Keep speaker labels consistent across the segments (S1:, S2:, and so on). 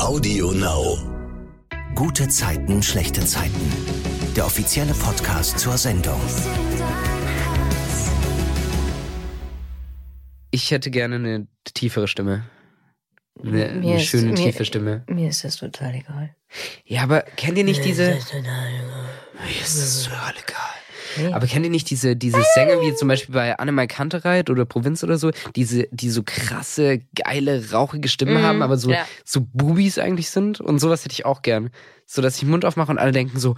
S1: Audio Now. Gute Zeiten, schlechte Zeiten. Der offizielle Podcast zur Sendung.
S2: Ich hätte gerne eine tiefere Stimme. Eine, eine
S3: ist-
S2: schöne,
S3: mir-
S2: tiefe Stimme.
S3: Mir ist das total egal.
S2: Ja, aber kennt ihr nicht diese.
S3: Mir ist das total egal.
S2: Mir ist das total egal.
S3: Nee.
S2: Aber kennt ihr nicht diese, diese Sänger, wie zum Beispiel bei Annemai Kantereit oder Provinz oder so, diese, die so krasse, geile, rauchige Stimmen
S3: Mhm,
S2: haben, aber so,
S3: ja.
S2: so Bubis eigentlich sind? Und sowas hätte ich auch gern. So, dass ich den Mund aufmache und alle denken so,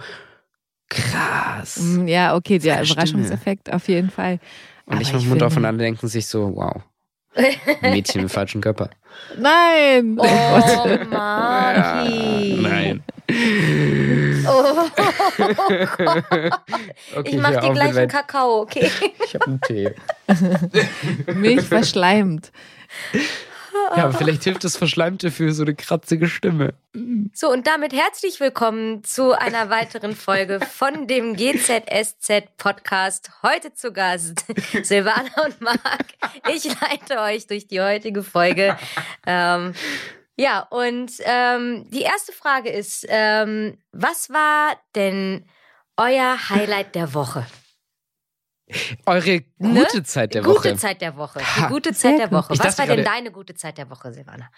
S2: krass.
S4: Mm, Ja, okay, der. Überraschungseffekt auf jeden Fall.
S2: Und
S4: Aber
S2: ich mache den Mund auf und alle denken sich so, wow. Mädchen im falschen Körper.
S4: Nein!
S3: Oh, Maki.
S2: Nein.
S3: Oh,
S2: Okay,
S3: ich mach dir gleich einen Kakao, okay?
S2: Ich habe einen Tee.
S4: Milch verschleimt.
S2: Ja, aber vielleicht hilft das Verschleimte für so eine kratzige Stimme.
S3: So, und damit herzlich willkommen zu einer weiteren Folge von dem GZSZ Podcast. Heute zu Gast Silvana und Marc. Ich leite euch durch die heutige Folge. Ähm, ja, und ähm, die erste Frage ist, ähm, was war denn euer Highlight der Woche?
S2: Eure
S3: Ne?
S2: gute Zeit der
S3: gute
S2: Woche.
S3: Zeit der Woche.
S2: Ha.
S3: Die gute Zeit der
S4: gut.
S3: Woche. Was war denn deine gute Zeit der Woche, Silvana?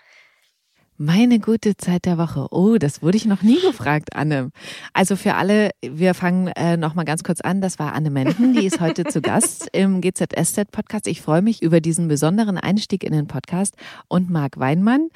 S4: Meine gute Zeit der Woche. Oh, das wurde ich noch nie gefragt, Anne. Also für alle, wir fangen äh, noch mal ganz kurz an. Das war Anne Menden, die ist heute zu Gast im GZSZ-Podcast. Ich freue mich über diesen besonderen Einstieg in den Podcast und Marc Weinmann.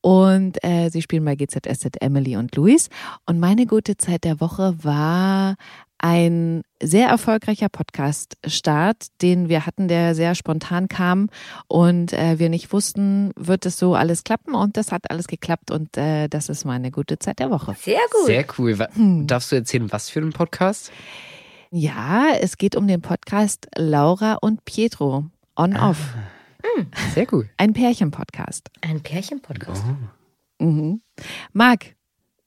S4: Und äh, sie spielen bei GZSZ Emily und Luis. Und meine gute Zeit der Woche war ein sehr erfolgreicher Podcast-Start, den wir hatten, der sehr spontan kam und äh, wir nicht wussten, wird es so alles klappen und das hat alles geklappt und äh, das ist meine gute Zeit der Woche.
S3: Sehr gut.
S2: Sehr cool.
S4: Hm.
S2: Darfst du erzählen, was für ein Podcast?
S4: Ja, es geht um den Podcast Laura und Pietro on-off.
S2: Sehr cool.
S4: Ein Pärchen-Podcast.
S3: Ein Pärchen-Podcast.
S4: Mhm. Marc,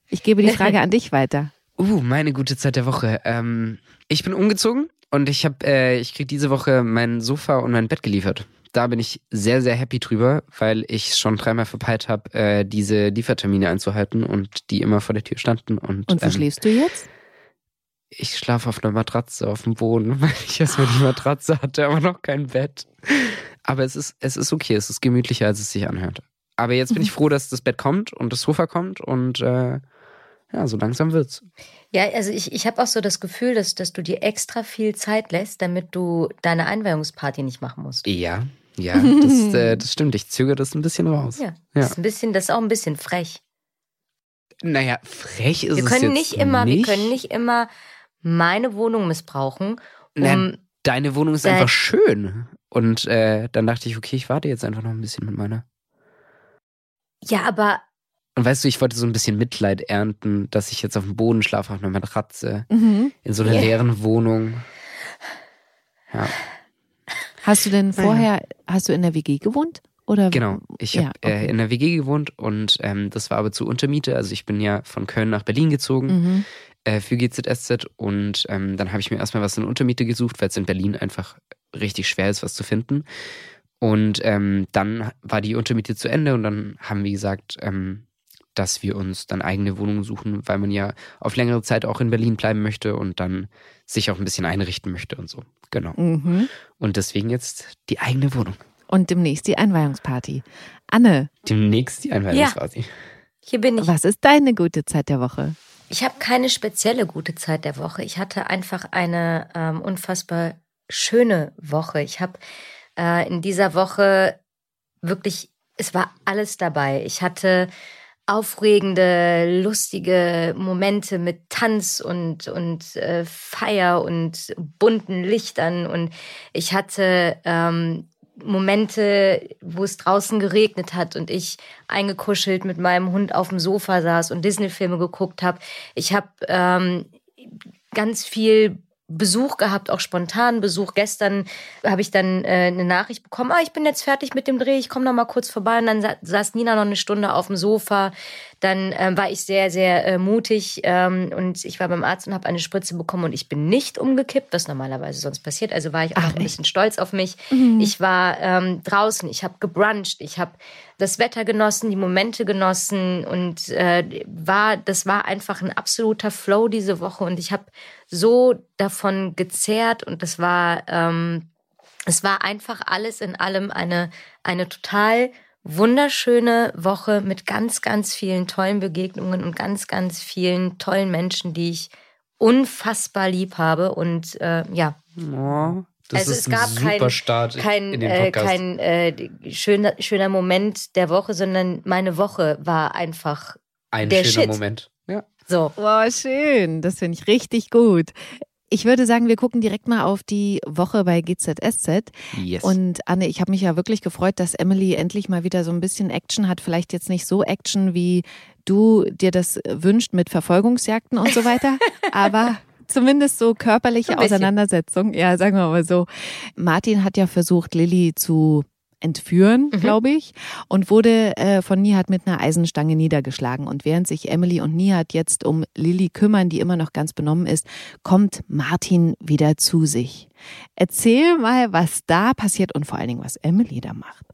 S4: ich gebe die Frage an dich weiter.
S2: Uh, meine gute Zeit der Woche. Ähm, ich bin umgezogen und ich habe, äh, ich krieg diese Woche mein Sofa und mein Bett geliefert. Da bin ich sehr, sehr happy drüber, weil ich schon dreimal verpeilt habe, äh, diese Liefertermine einzuhalten und die immer vor der Tür standen. Und,
S4: Und wo
S2: ähm,
S4: schläfst du jetzt?
S2: ich schlafe auf einer Matratze auf dem Boden, weil ich erstmal die Matratze hatte, aber noch kein Bett. Aber es ist, es ist okay, es ist gemütlicher, als es sich anhört. Aber jetzt bin ich froh, dass das Bett kommt und das Sofa kommt und äh, ja, so langsam wird's.
S3: Ja, also ich, ich habe auch so das Gefühl, dass, dass du dir extra viel Zeit lässt, damit du deine Einweihungsparty nicht machen musst.
S2: Ja, ja, das, äh, das stimmt. Ich zögere das ein bisschen raus.
S3: Ja,
S2: Ja.
S3: Das ist ein bisschen, das ist auch ein bisschen frech.
S2: Naja, frech ist
S3: Wir
S2: es
S3: können
S2: jetzt
S3: nicht immer,
S2: nicht.
S3: wir können nicht immer meine Wohnung missbrauchen, um
S2: Nein. Deine Wohnung ist einfach schön. Und äh, dann dachte ich, okay, ich warte jetzt einfach noch ein bisschen mit meiner.
S3: ja, aber
S2: Und weißt du, ich wollte so ein bisschen Mitleid ernten, dass ich jetzt auf dem Boden schlafe, auf einer Matratze,
S4: Mhm.
S2: in so einer
S3: Ja.
S2: leeren Wohnung. Ja,
S4: Hast du denn vorher, hast du in der WG gewohnt? Oder?
S2: genau. Ich
S4: Ja,
S2: habe äh,
S4: okay.
S2: in der WG gewohnt und ähm, das war aber zu Untermiete. Also ich bin ja von Köln nach Berlin gezogen.
S4: Mhm.
S2: äh, für GZSZ und ähm, dann habe ich mir erstmal was in Untermiete gesucht, weil es in Berlin einfach richtig schwer ist, was zu finden. Und ähm, dann war die Untermiete zu Ende und dann haben wir gesagt, ähm, dass wir uns dann eigene Wohnungen suchen, weil man ja auf längere Zeit auch in Berlin bleiben möchte und dann sich auch ein bisschen einrichten möchte und so. Genau.
S4: Mhm.
S2: Und deswegen jetzt die eigene Wohnung.
S4: Und demnächst die Einweihungsparty. Anne,
S2: Demnächst die Einweihungsparty.
S3: hier bin ich.
S4: was ist deine gute Zeit der Woche?
S3: Ich habe keine spezielle gute Zeit der Woche. Ich hatte einfach eine ähm, unfassbar schöne Woche. Ich habe äh, in dieser Woche wirklich, es war alles dabei. Ich hatte aufregende, lustige Momente mit Tanz und, und äh, Feier und bunten Lichtern. Und ich hatte ähm, Momente, wo es draußen geregnet hat und ich eingekuschelt mit meinem Hund auf dem Sofa saß und Disney-Filme geguckt habe. Ich habe ähm, ganz viel Besuch gehabt, auch spontan Besuch. Gestern habe ich dann äh, eine Nachricht bekommen, ah, ich bin jetzt fertig mit dem Dreh, ich komme noch mal kurz vorbei. Und dann sa saß Nina noch eine Stunde auf dem Sofa. Dann ähm, war ich sehr, sehr äh, mutig ähm, und ich war beim Arzt und habe eine Spritze bekommen und ich bin nicht umgekippt, was normalerweise sonst passiert. Also war ich auch
S4: Ach,
S3: ein bisschen stolz auf mich. Ich war ähm, draußen, ich habe gebruncht, ich habe das Wetter genossen, die Momente genossen und äh, war, das war einfach ein absoluter Flow diese Woche und ich habe so davon gezehrt und das war, ähm, es war einfach alles in allem eine, eine total wunderschöne Woche mit ganz, ganz vielen tollen Begegnungen und ganz, ganz vielen tollen Menschen, die ich unfassbar lieb habe und äh, ja.
S2: Oh, das
S3: also
S2: ist
S3: es gab
S2: ein super
S3: kein,
S2: Start
S3: kein,
S2: in den
S3: äh,
S2: Podcast.
S3: kein äh, schöner, schöner Moment der Woche, sondern meine Woche war einfach
S2: ein
S3: der
S2: schöner
S3: Shit.
S2: Moment. Ja.
S3: so.
S4: Boah, schön. Das finde ich richtig gut. Ich würde sagen, wir gucken direkt mal auf die Woche bei GZSZ.
S2: Yes.
S4: Und Anne, ich habe mich ja wirklich gefreut, dass Emily endlich mal wieder so ein bisschen Action hat. Vielleicht jetzt nicht so Action, wie du dir das wünscht mit Verfolgungsjagden und so weiter, aber zumindest so körperliche. Auseinandersetzung. Ja, sagen wir mal so. Martin hat ja versucht, Lilly zu entführen,
S3: Mhm.
S4: glaube ich, und wurde äh, von Nihat mit einer Eisenstange niedergeschlagen. Und während sich Emily und Nihat jetzt um Lilly kümmern, die immer noch ganz benommen ist, kommt Martin wieder zu sich. Erzähl mal, was da passiert und vor allen Dingen, was Emily da macht.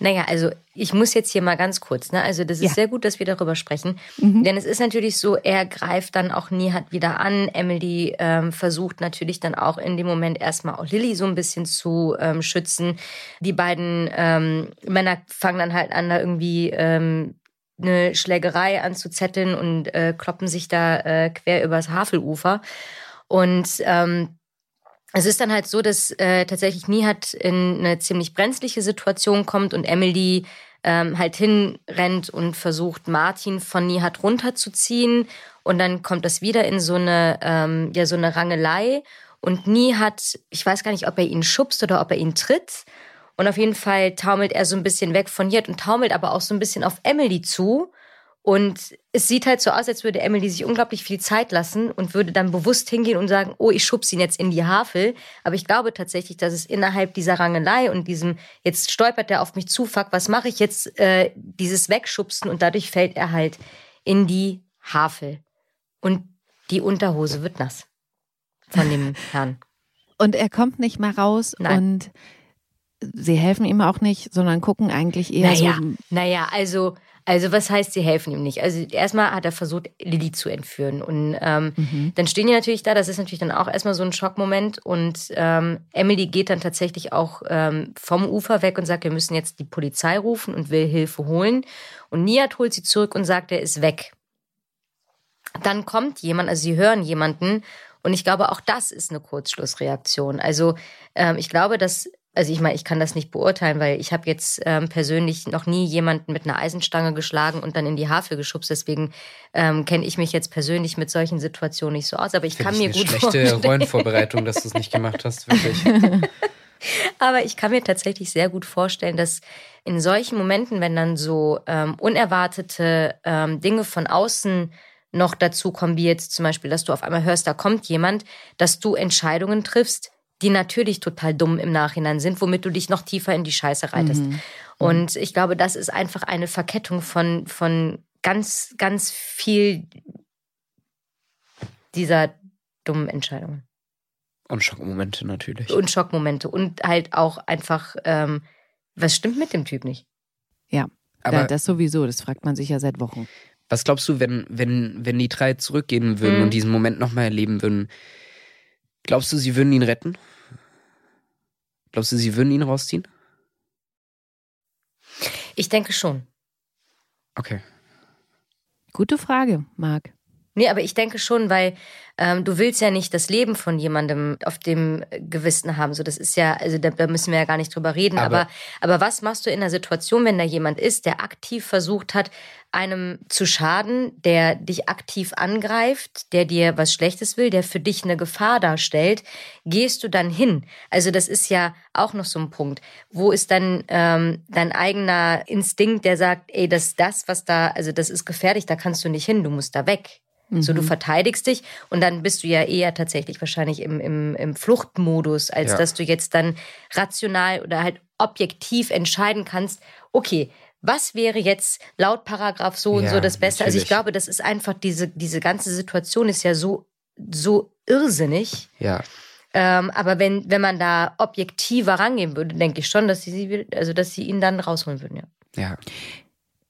S3: Naja, also ich muss jetzt hier mal ganz kurz, ne? Also das ist
S4: Ja. Mhm.
S3: sehr gut, dass wir darüber sprechen. Denn es ist natürlich so, er greift dann auch Nihat wieder an. Emily ähm, versucht natürlich dann auch in dem Moment erstmal auch Lilly so ein bisschen zu ähm, schützen. Die beiden ähm, Männer fangen dann halt an, da irgendwie ähm, eine Schlägerei anzuzetteln und äh, kloppen sich da äh, quer übers Havelufer. Und ähm, es ist dann halt so, dass äh, tatsächlich Nihat in eine ziemlich brenzliche Situation kommt und Emily ähm, halt hinrennt und versucht, Martin von Nihat runterzuziehen. Und dann kommt das wieder in so eine, ähm, ja, so eine Rangelei. Und Nihat, ich weiß gar nicht, ob er ihn schubst oder ob er ihn tritt. Und auf jeden Fall taumelt er so ein bisschen weg von Nihat und taumelt aber auch so ein bisschen auf Emily zu. Und es sieht halt so aus, als würde Emily sich unglaublich viel Zeit lassen und würde dann bewusst hingehen und sagen, oh, ich schubse ihn jetzt in die Havel. Aber ich glaube tatsächlich, dass es innerhalb dieser Rangelei und diesem, jetzt stolpert er auf mich zu, fuck, was mache ich jetzt, äh, dieses Wegschubsen und dadurch fällt er halt in die Havel. Und die Unterhose wird nass von dem Herrn.
S4: Und er kommt nicht mal raus
S3: Nein.
S4: und sie helfen ihm auch nicht, sondern gucken eigentlich eher
S3: Naja,
S4: so.
S3: naja, also, also was heißt, sie helfen ihm nicht? Also erstmal hat er versucht, Lilly zu entführen. Und ähm,
S4: Mhm.
S3: dann stehen die natürlich da, das ist natürlich dann auch erstmal so ein Schockmoment. Und ähm, Emily geht dann tatsächlich auch ähm, vom Ufer weg und sagt, wir müssen jetzt die Polizei rufen und will Hilfe holen. Und Nihat holt sie zurück und sagt, er ist weg. Dann kommt jemand, also sie hören jemanden. Und ich glaube, auch das ist eine Kurzschlussreaktion. Also ähm, ich glaube, dass also ich meine, ich kann das nicht beurteilen, weil ich habe jetzt ähm, persönlich noch nie jemanden mit einer Eisenstange geschlagen und dann in die Havel geschubst. Deswegen ähm, kenne ich mich jetzt persönlich mit solchen Situationen nicht so aus. Aber ich
S2: Finde
S3: kann
S2: ich
S3: mir
S2: eine
S3: gut
S2: schlechte
S3: vorstellen.
S2: Rollenvorbereitung, dass du es nicht gemacht hast, wirklich.
S3: Aber ich kann mir tatsächlich sehr gut vorstellen, dass in solchen Momenten, wenn dann so ähm, unerwartete ähm, Dinge von außen noch dazu kommen, wie jetzt zum Beispiel, dass du auf einmal hörst, da kommt jemand, dass du Entscheidungen triffst, die natürlich total dumm im Nachhinein sind, womit du dich noch tiefer in die Scheiße reitest. Und ich glaube, das ist einfach eine Verkettung von, von ganz, ganz viel dieser dummen Entscheidungen
S2: Und Schockmomente natürlich.
S3: und Schockmomente und halt auch einfach, ähm, was stimmt mit dem Typ nicht?
S4: Ja,
S2: Aber
S4: das sowieso, das fragt man sich ja seit Wochen.
S2: was glaubst du, wenn, wenn, wenn die drei zurückgehen würden
S3: Mhm.
S2: und diesen Moment nochmal erleben würden, glaubst du, sie würden ihn retten? Glaubst du, sie würden ihn rausziehen?
S3: Ich denke schon.
S2: Okay.
S4: Gute Frage, Marc.
S3: Nee, aber ich denke schon, weil ähm, du willst ja nicht das Leben von jemandem auf dem Gewissen haben. So, das ist ja, also da, da müssen wir ja gar nicht drüber reden.
S2: Aber-
S3: Aber, aber was machst du in einer Situation, wenn da jemand ist, der aktiv versucht hat, einem zu schaden, der dich aktiv angreift, der dir was Schlechtes will, der für dich eine Gefahr darstellt, gehst du dann hin? Also das ist ja auch noch so ein Punkt. Wo ist dann ähm, dein eigener Instinkt, der sagt, ey, das, das, was da, also das ist gefährlich, da kannst du nicht hin, du musst da weg. So, du verteidigst dich und dann bist du ja eher tatsächlich wahrscheinlich im, im, im Fluchtmodus, als
S2: Ja.
S3: dass du jetzt dann rational oder halt objektiv entscheiden kannst, okay, was wäre jetzt laut Paragraph so und
S2: Ja,
S3: so das Beste? Also ich
S2: natürlich.
S3: glaube, das ist einfach, diese, diese ganze Situation ist ja so, so irrsinnig.
S2: Ja.
S3: Ähm, aber wenn, wenn man da objektiver rangehen würde, denke ich schon, dass sie, sie, also dass sie ihn dann rausholen würden, ja.
S2: Ja.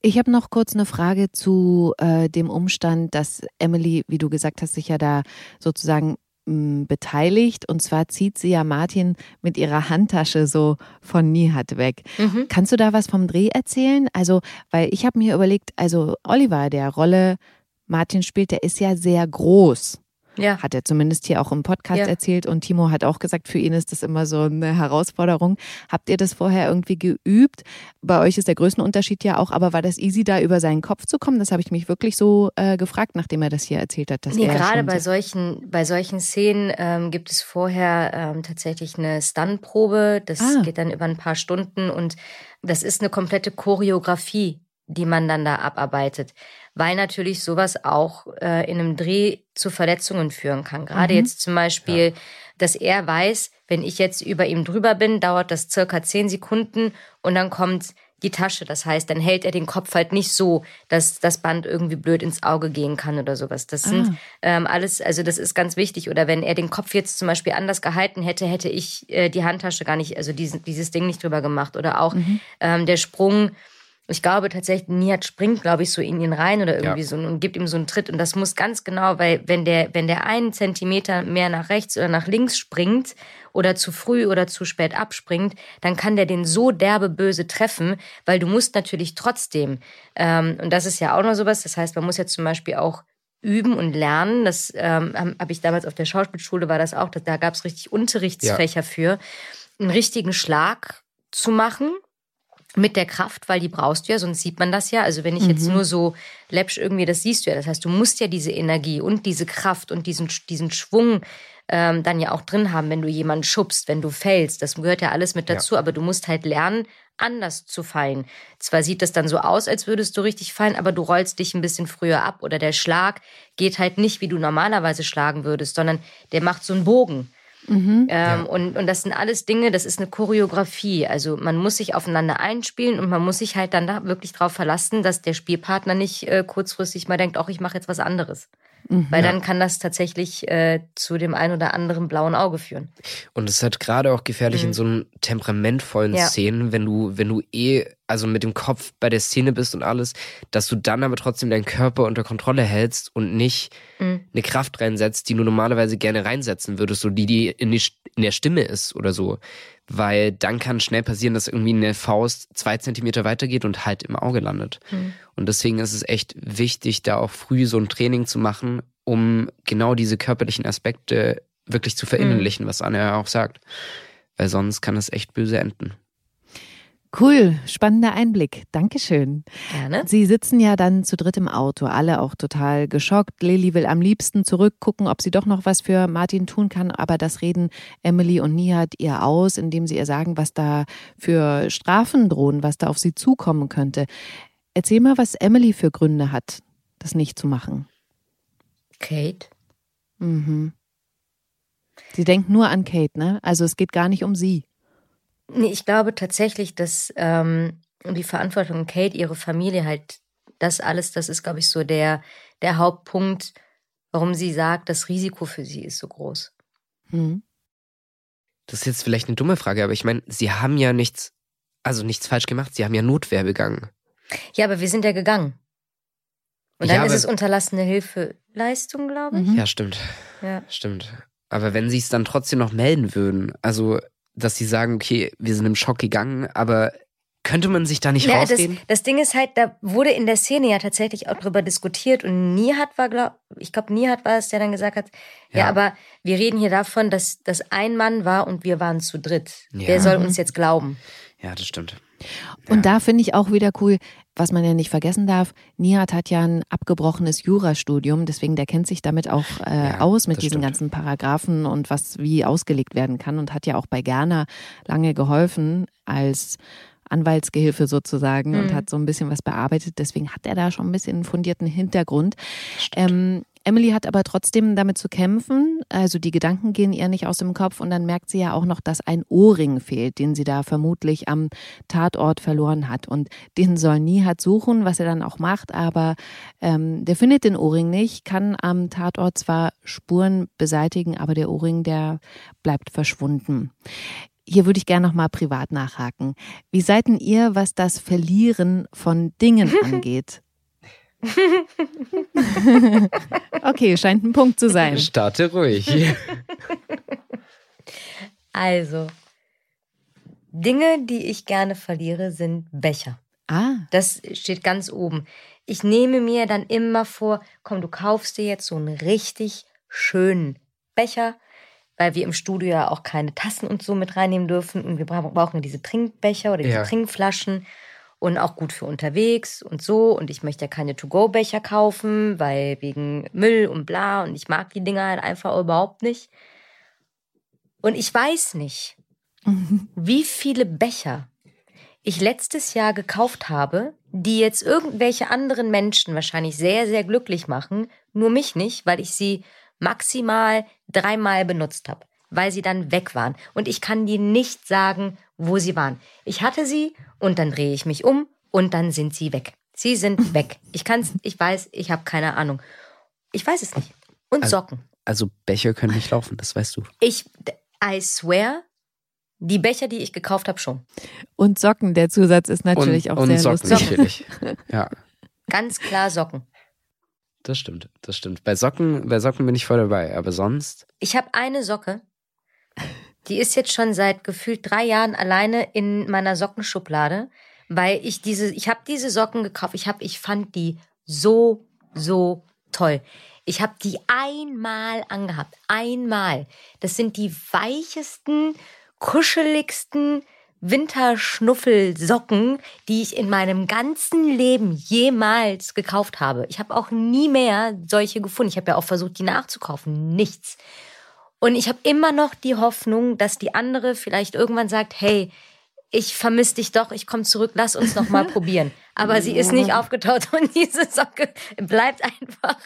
S4: Ich habe noch kurz eine Frage zu äh, dem Umstand, dass Emily, wie du gesagt hast, sich ja da sozusagen mh, beteiligt. Und zwar zieht sie ja Martin mit ihrer Handtasche so von Nihat weg.
S3: Mhm.
S4: Kannst du da was vom Dreh erzählen? Also, weil ich habe mir überlegt, also Oliver, der Rolle Martin spielt, der ist ja sehr groß.
S3: Ja.
S4: Hat er zumindest hier auch im Podcast
S3: Ja.
S4: erzählt und Timo hat auch gesagt, für ihn ist das immer so eine Herausforderung. Habt ihr das vorher irgendwie geübt? Bei euch ist der Größenunterschied ja auch, aber war das easy, da über seinen Kopf zu kommen? Das habe ich mich wirklich so äh, gefragt, nachdem er das hier erzählt hat. Dass
S3: Nee,
S4: er
S3: gerade bei
S4: so
S3: solchen, bei solchen Szenen ähm, gibt es vorher ähm, tatsächlich eine Stuntprobe. Das
S4: Ah.
S3: geht dann über ein paar Stunden und das ist eine komplette Choreografie, die man dann da abarbeitet. Weil natürlich sowas auch äh, in einem Dreh zu Verletzungen führen kann. Gerade
S4: Mhm.
S3: jetzt zum Beispiel, dass er weiß, wenn ich jetzt über ihm drüber bin, dauert das circa zehn Sekunden und dann kommt die Tasche. Das heißt, dann hält er den Kopf halt nicht so, dass das Band irgendwie blöd ins Auge gehen kann oder sowas. Das sind
S4: Ah.
S3: ähm, alles, also das ist ganz wichtig. Oder wenn er den Kopf jetzt zum Beispiel anders gehalten hätte, hätte ich äh, die Handtasche gar nicht, also diesen, dieses Ding nicht drüber gemacht. Oder auch ähm, der Sprung. Ich glaube tatsächlich, Nihat springt, glaube ich, so in ihn rein oder irgendwie
S2: Ja.
S3: so und gibt ihm so einen Tritt. Und das muss ganz genau, weil wenn der, wenn der einen Zentimeter mehr nach rechts oder nach links springt oder zu früh oder zu spät abspringt, dann kann der den so derbe böse treffen, weil du musst natürlich trotzdem, ähm, und das ist ja auch noch sowas, das heißt, man muss ja zum Beispiel auch üben und lernen. Das ähm, habe hab ich damals auf der Schauspielschule war das auch, da, da gab es richtig Unterrichtsfächer für, einen richtigen Schlag zu machen mit der Kraft, weil die brauchst du ja, sonst sieht man das ja. Also wenn ich jetzt nur so läppsch irgendwie, das siehst du ja. Das heißt, du musst ja diese Energie und diese Kraft und diesen, diesen Schwung ähm, dann ja auch drin haben, wenn du jemanden schubst, wenn du fällst. Das gehört ja alles mit dazu, aber du musst halt lernen, anders zu fallen. Zwar sieht das dann so aus, als würdest du richtig fallen, aber du rollst dich ein bisschen früher ab oder der Schlag geht halt nicht, wie du normalerweise schlagen würdest, sondern der macht so einen Bogen. Ähm, und, und das sind alles Dinge, das ist eine Choreografie. Also man muss sich aufeinander einspielen und man muss sich halt dann da wirklich darauf verlassen, dass der Spielpartner nicht äh, kurzfristig mal denkt, ach, ich mache jetzt was anderes. Weil dann kann das tatsächlich äh, zu dem ein oder anderen blauen Auge führen.
S2: Und es ist halt gerade auch gefährlich in so einem temperamentvollen
S3: Mhm. Ja.
S2: Szenen, wenn du, wenn du eh, also mit dem Kopf bei der Szene bist und alles, dass du dann aber trotzdem deinen Körper unter Kontrolle hältst und nicht
S3: Mhm.
S2: eine Kraft reinsetzt, die du normalerweise gerne reinsetzen würdest, so die, die in, die in der Stimme ist oder so. Weil dann kann schnell passieren, dass irgendwie eine Faust zwei Zentimeter weitergeht und halt im Auge landet.
S3: Mhm.
S2: Und deswegen ist es echt wichtig, da auch früh so ein Training zu machen, um genau diese körperlichen Aspekte wirklich zu verinnerlichen, was Anna ja auch sagt. Weil sonst kann es echt böse enden.
S4: Cool, spannender Einblick. Dankeschön.
S3: Gerne.
S4: Sie sitzen ja dann zu dritt im Auto, alle auch total geschockt. Lilly will am liebsten zurückgucken, ob sie doch noch was für Martin tun kann, aber das reden Emily und Nihat ihr aus, indem sie ihr sagen, was da für Strafen drohen, was da auf sie zukommen könnte. Erzähl mal, was Emily für Gründe hat, das nicht zu machen.
S3: Kate.
S4: Mhm. Sie denkt nur an Kate, ne? Also es geht gar nicht um sie.
S3: Nee, ich glaube tatsächlich, dass ähm, die Verantwortung Kate, ihre Familie halt, das alles, das ist, glaube ich, so der, der Hauptpunkt, warum sie sagt, das Risiko für sie ist so groß.
S4: Mhm.
S2: Das ist jetzt vielleicht eine dumme Frage, aber ich meine, sie haben ja nichts, also nichts falsch gemacht, sie haben ja Notwehr begangen.
S3: Ja, aber wir sind ja gegangen. Und dann
S2: Ja,
S3: ist es unterlassene Hilfeleistung, glaube ich.
S4: Mhm.
S2: Ja, stimmt.
S3: Ja.
S2: Stimmt. Aber wenn sie es dann trotzdem noch melden würden, also dass sie sagen, okay, wir sind im Schock gegangen, aber könnte man sich da nicht
S3: Ja, das,
S2: rausreden?
S3: das Ding ist halt, da wurde in der Szene ja tatsächlich auch drüber diskutiert und Nihat war, glaub, ich glaube, Nihat war es, der dann gesagt hat, ja.
S2: Ja.
S3: aber wir reden hier davon, dass das ein Mann war und wir waren zu dritt.
S2: Ja.
S3: Wer soll uns jetzt glauben?
S2: Ja, das stimmt.
S4: Und da finde ich auch wieder cool, was man ja nicht vergessen darf, Nihat hat ja ein abgebrochenes Jurastudium, deswegen der kennt sich damit auch äh,
S2: Ja,
S4: aus mit diesen
S2: stimmt.
S4: ganzen Paragraphen und was wie ausgelegt werden kann und hat ja auch bei Gerner lange geholfen als Anwaltsgehilfe sozusagen und
S3: Mhm.
S4: hat so ein bisschen was bearbeitet. Deswegen hat er da schon ein bisschen einen fundierten Hintergrund. Ähm, Emily hat aber trotzdem damit zu kämpfen. Also die Gedanken gehen ihr nicht aus dem Kopf und dann merkt sie ja auch noch, dass ein Ohrring fehlt, den sie da vermutlich am Tatort verloren hat. Und den soll Nihat suchen, was er dann auch macht, aber ähm, der findet den Ohrring nicht, kann am Tatort zwar Spuren beseitigen, aber der Ohrring, der bleibt verschwunden. hier würde ich gerne nochmal privat nachhaken. Wie seid denn ihr, was das Verlieren von Dingen angeht? okay, scheint ein Punkt zu sein.
S2: Starte ruhig.
S3: Also, Dinge, die ich gerne verliere, sind Becher.
S4: Ah,
S3: Das steht ganz oben. Ich nehme mir dann immer vor, komm, du kaufst dir jetzt so einen richtig schönen Becher, weil wir im Studio ja auch keine Tassen und so mit reinnehmen dürfen. Und wir bra- brauchen diese Trinkbecher oder diese
S2: Ja.
S3: Trinkflaschen und auch gut für unterwegs und so. Und ich möchte ja keine To-Go-Becher kaufen, weil wegen Müll und bla. Und ich mag die Dinger halt einfach überhaupt nicht. Und ich weiß nicht, wie viele Becher ich letztes Jahr gekauft habe, die jetzt irgendwelche anderen Menschen wahrscheinlich sehr, sehr glücklich machen, nur mich nicht, weil ich sie maximal dreimal benutzt habe, weil sie dann weg waren. Und ich kann dir nicht sagen, wo sie waren. Ich hatte sie und dann drehe ich mich um und dann sind sie weg. Sie sind weg. Ich kann's, ich weiß, ich habe keine Ahnung. Ich weiß es nicht. Und
S2: Also-
S3: Socken.
S2: Also Becher können nicht laufen, das weißt du.
S3: Ich, I swear, die Becher, die ich gekauft habe, schon.
S4: und Socken, der Zusatz ist natürlich
S2: und,
S4: auch
S2: und
S4: sehr
S2: Socken
S4: lustig.
S2: natürlich. Ja,
S3: Ganz klar Socken.
S2: das stimmt, das stimmt. Bei Socken, bei Socken bin ich voll dabei, aber sonst
S3: Ich habe eine Socke, die ist jetzt schon seit gefühlt drei Jahren alleine in meiner Sockenschublade, weil ich diese, ich habe diese Socken gekauft. Ich habe, ich fand die so, so toll. Ich habe die einmal angehabt, einmal. Das sind die weichesten, kuscheligsten Winterschnuffelsocken, die ich in meinem ganzen Leben jemals gekauft habe. Ich habe auch nie mehr solche gefunden. Ich habe ja auch versucht, die nachzukaufen. Nichts. Und ich habe immer noch die Hoffnung, dass die andere vielleicht irgendwann sagt, hey, ich vermisse dich doch, ich komme zurück, lass uns noch mal probieren. Aber sie ist nicht aufgetaucht und diese Socke bleibt einfach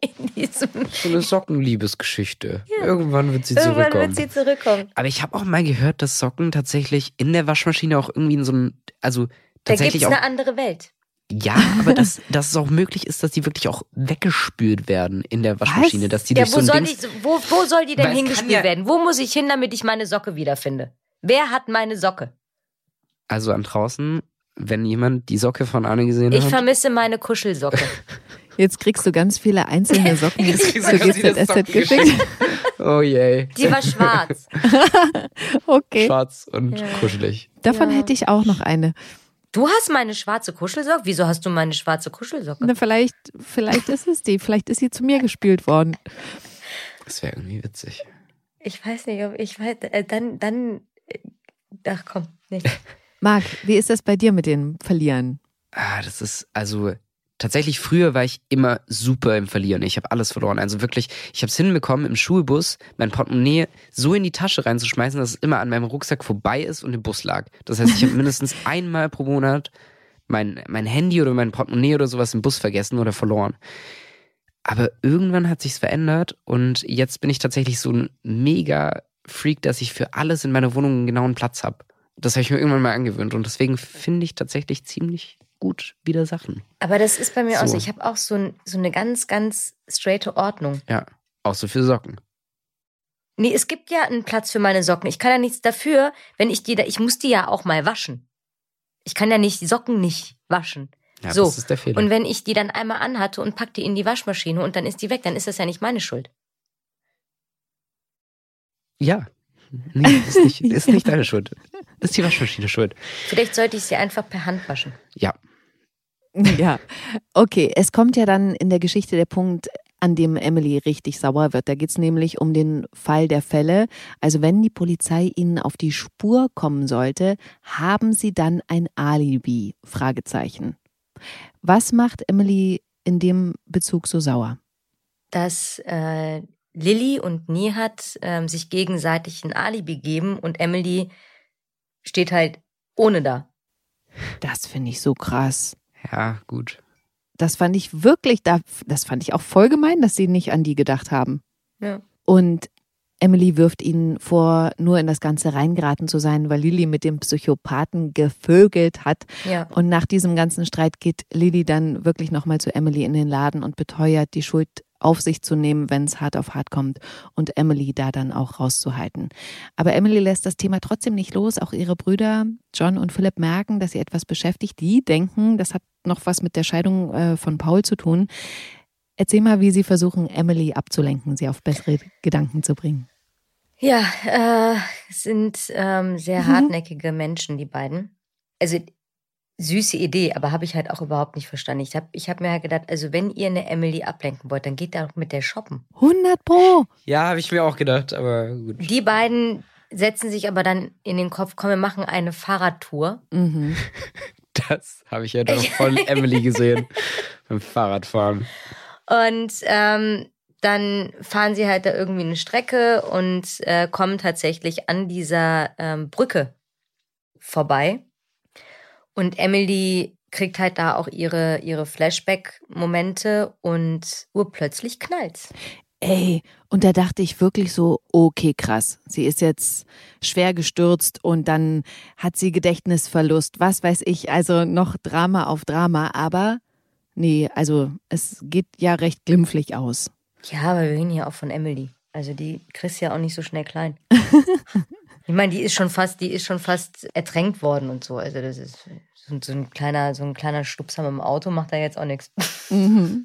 S3: in diesem.
S2: so eine Sockenliebesgeschichte. Irgendwann wird sie
S3: Irgendwann
S2: zurückkommen.
S3: wird sie zurückkommen.
S2: aber ich habe auch mal gehört, dass Socken tatsächlich in der Waschmaschine auch irgendwie in so einem, also
S3: Da gibt
S2: tatsächlich
S3: es
S2: auch
S3: eine andere Welt.
S2: Ja, aber dass, dass es auch möglich ist, dass die wirklich auch weggespült werden in der Waschmaschine, dass die
S3: Ja,
S2: durch
S3: wo
S2: so
S3: soll,
S2: ein
S3: ich,
S2: Ding.
S3: wo, wo soll die denn hingespielt
S2: ja-
S3: werden? Wo muss ich hin, damit ich meine Socke wiederfinde? Wer hat meine Socke?
S2: Also an draußen, wenn jemand die Socke von Arne gesehen
S3: Ich
S2: hat.
S3: vermisse meine Kuschelsocke.
S4: Jetzt kriegst du ganz viele einzelne Socken zu GZSZ geschickt.
S2: Oh je.
S3: Die war schwarz.
S4: Okay,
S2: Schwarz und
S3: Ja.
S2: kuschelig.
S4: davon
S3: Ja.
S4: hätte ich auch noch eine.
S3: Du hast meine schwarze Kuschelsocke? Wieso hast du meine schwarze Kuschelsocke?
S4: Na, vielleicht, vielleicht ist es die. Vielleicht ist sie zu mir gespielt worden.
S2: Das wäre irgendwie witzig.
S3: Ich weiß nicht, ob ich weiß. Äh, dann, dann. äh, Ach komm, nicht.
S4: Marc, wie ist das bei dir mit dem Verlieren?
S2: Ah, das ist, also tatsächlich früher war ich immer super im Verlieren. Ich habe alles verloren. Also wirklich, ich habe es hinbekommen, im Schulbus mein Portemonnaie so in die Tasche reinzuschmeißen, dass es immer an meinem Rucksack vorbei ist und im Bus lag. Das heißt, ich habe mindestens einmal pro Monat mein, mein Handy oder mein Portemonnaie oder sowas im Bus vergessen oder verloren. Aber irgendwann hat sich's verändert und jetzt bin ich tatsächlich so ein mega Freak, dass ich für alles in meiner Wohnung einen genauen Platz habe. Das habe ich mir irgendwann mal angewöhnt und deswegen finde ich tatsächlich ziemlich gut wieder Sachen.
S3: Aber das ist bei mir auch
S2: So.
S3: so. Ich habe auch so, ein, so eine ganz, ganz straighte Ordnung.
S2: Ja, auch so für Socken.
S3: Nee, es gibt ja einen Platz für meine Socken. Ich kann ja nichts dafür, wenn ich die da. Ich muss die ja auch mal waschen. Ich kann ja nicht die Socken nicht waschen.
S2: Ja,
S3: So.
S2: das ist der Fehler.
S3: Und wenn ich die dann einmal anhatte und pack die in die Waschmaschine und dann ist die weg, dann ist das ja nicht meine Schuld.
S2: ja. Nee, ist nicht, ist nicht deine Schuld. Ist die Waschmaschine schuld.
S3: Vielleicht sollte ich sie einfach per Hand waschen.
S2: Ja.
S4: Ja, okay. Es kommt ja dann in der Geschichte der Punkt, an dem Emily richtig sauer wird. Da geht es nämlich um den Fall der Fälle. Also wenn die Polizei ihnen auf die Spur kommen sollte, haben sie dann ein Alibi? Fragezeichen. Was macht Emily in dem Bezug so sauer?
S3: Dass äh, Lilly und Nihat ähm, sich gegenseitig ein Alibi geben und Emily steht halt ohne da.
S4: Das finde ich so krass.
S2: Ja, gut.
S4: Das fand ich wirklich, da- das fand ich auch voll gemein, dass sie nicht an die gedacht haben.
S3: Ja.
S4: Und Emily wirft ihnen vor, nur in das Ganze reingeraten zu sein, weil Lilly mit dem Psychopathen gevögelt hat.
S3: Ja.
S4: Und nach diesem ganzen Streit geht Lilly dann wirklich nochmal zu Emily in den Laden und beteuert die Schuld auf sich zu nehmen, wenn es hart auf hart kommt und Emily da dann auch rauszuhalten. Aber Emily lässt das Thema trotzdem nicht los. Auch ihre Brüder John und Philip merken, dass sie etwas beschäftigt. Die denken, das hat noch was mit der Scheidung äh, von Paul zu tun. Erzähl mal, wie sie versuchen, Emily abzulenken, sie auf bessere Gedanken zu bringen.
S3: Ja, äh, sind ähm, sehr mhm. hartnäckige Menschen, die beiden. Also süße Idee, aber habe ich halt auch überhaupt nicht verstanden. Ich habe ich hab mir halt gedacht, also wenn ihr eine Emily ablenken wollt, dann geht da doch mit der shoppen.
S4: 100 Pro!
S2: Ja, habe ich mir auch gedacht, aber gut.
S3: Die beiden setzen sich aber dann in den Kopf, komm, wir machen eine Fahrradtour.
S4: Mhm.
S2: Das habe ich ja doch von Emily gesehen beim Fahrradfahren.
S3: Und ähm, dann fahren sie halt da irgendwie eine Strecke und äh, kommen tatsächlich an dieser ähm, Brücke vorbei. Und Emily kriegt halt da auch ihre, ihre Flashback-Momente und urplötzlich knallt's.
S4: Ey, und da dachte ich wirklich so, okay, krass. Sie ist jetzt schwer gestürzt und dann hat sie Gedächtnisverlust, was weiß ich, also noch Drama auf Drama, aber nee, also es geht ja recht glimpflich aus.
S3: Ja, aber wir reden hier auch von Emily. Also die kriegst ja auch nicht so schnell klein. ich meine, die ist schon fast, die ist schon fast ertränkt worden und so. Also das ist so ein kleiner, so ein kleiner Stupser mit dem Auto macht da jetzt auch nichts.
S4: Mhm.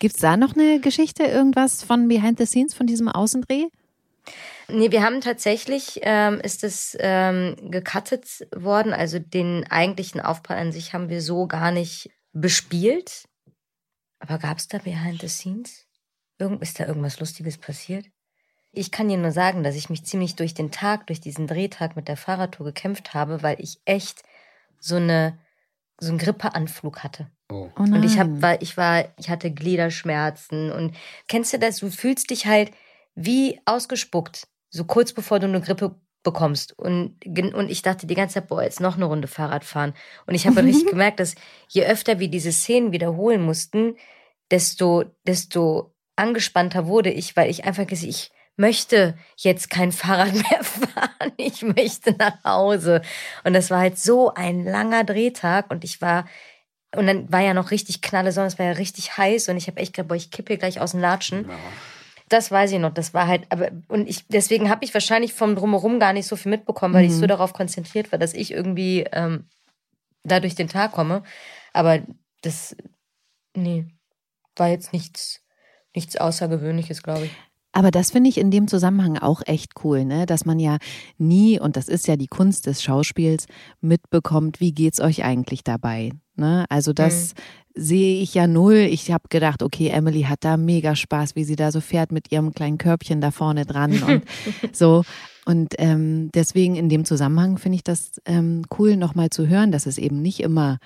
S4: Gibt es da noch eine Geschichte, irgendwas von Behind the Scenes, von diesem Außendreh?
S3: Nee, wir haben tatsächlich, ähm, ist es ähm, gecuttet worden. Also den eigentlichen Aufbau an sich haben wir so gar nicht bespielt. Aber gab es da Behind the Scenes? Irgend, ist da irgendwas Lustiges passiert? Ich kann dir nur sagen, dass ich mich ziemlich durch den Tag, durch diesen Drehtag mit der Fahrradtour gekämpft habe, weil ich echt so eine so einen Grippeanflug hatte.
S4: Oh. oh und
S3: ich habe war ich war ich hatte Gliederschmerzen und kennst du das, du fühlst dich halt wie ausgespuckt, so kurz bevor du eine Grippe bekommst und und ich dachte die ganze Zeit, boah, jetzt noch eine Runde Fahrrad fahren und ich habe richtig gemerkt, dass je öfter wir diese Szenen wiederholen mussten, desto desto angespannter wurde ich, weil ich einfach gesehen, ich möchte jetzt kein Fahrrad mehr fahren, ich möchte nach Hause. Und das war halt so ein langer Drehtag und ich war, und dann war ja noch richtig knalle Sonne, es war ja richtig heiß und ich habe echt gedacht, boah, ich kippe gleich aus dem Latschen. Ja. Das weiß ich noch, das war halt, aber, und ich, deswegen habe ich wahrscheinlich vom Drumherum gar nicht so viel mitbekommen, weil mhm. ich so darauf konzentriert war, dass ich irgendwie ähm, da durch den Tag komme. Aber das, nee, war jetzt nichts, nichts Außergewöhnliches, glaube ich.
S4: Aber das finde ich in dem Zusammenhang auch echt cool, ne? dass man ja nie, und das ist ja die Kunst des Schauspiels, mitbekommt, wie geht's euch eigentlich dabei. Ne? Also das mhm. sehe ich ja null. Ich habe gedacht, okay, Emily hat da mega Spaß, wie sie da so fährt mit ihrem kleinen Körbchen da vorne dran und so. Und ähm, deswegen in dem Zusammenhang finde ich das ähm, cool, nochmal zu hören, dass es eben nicht immer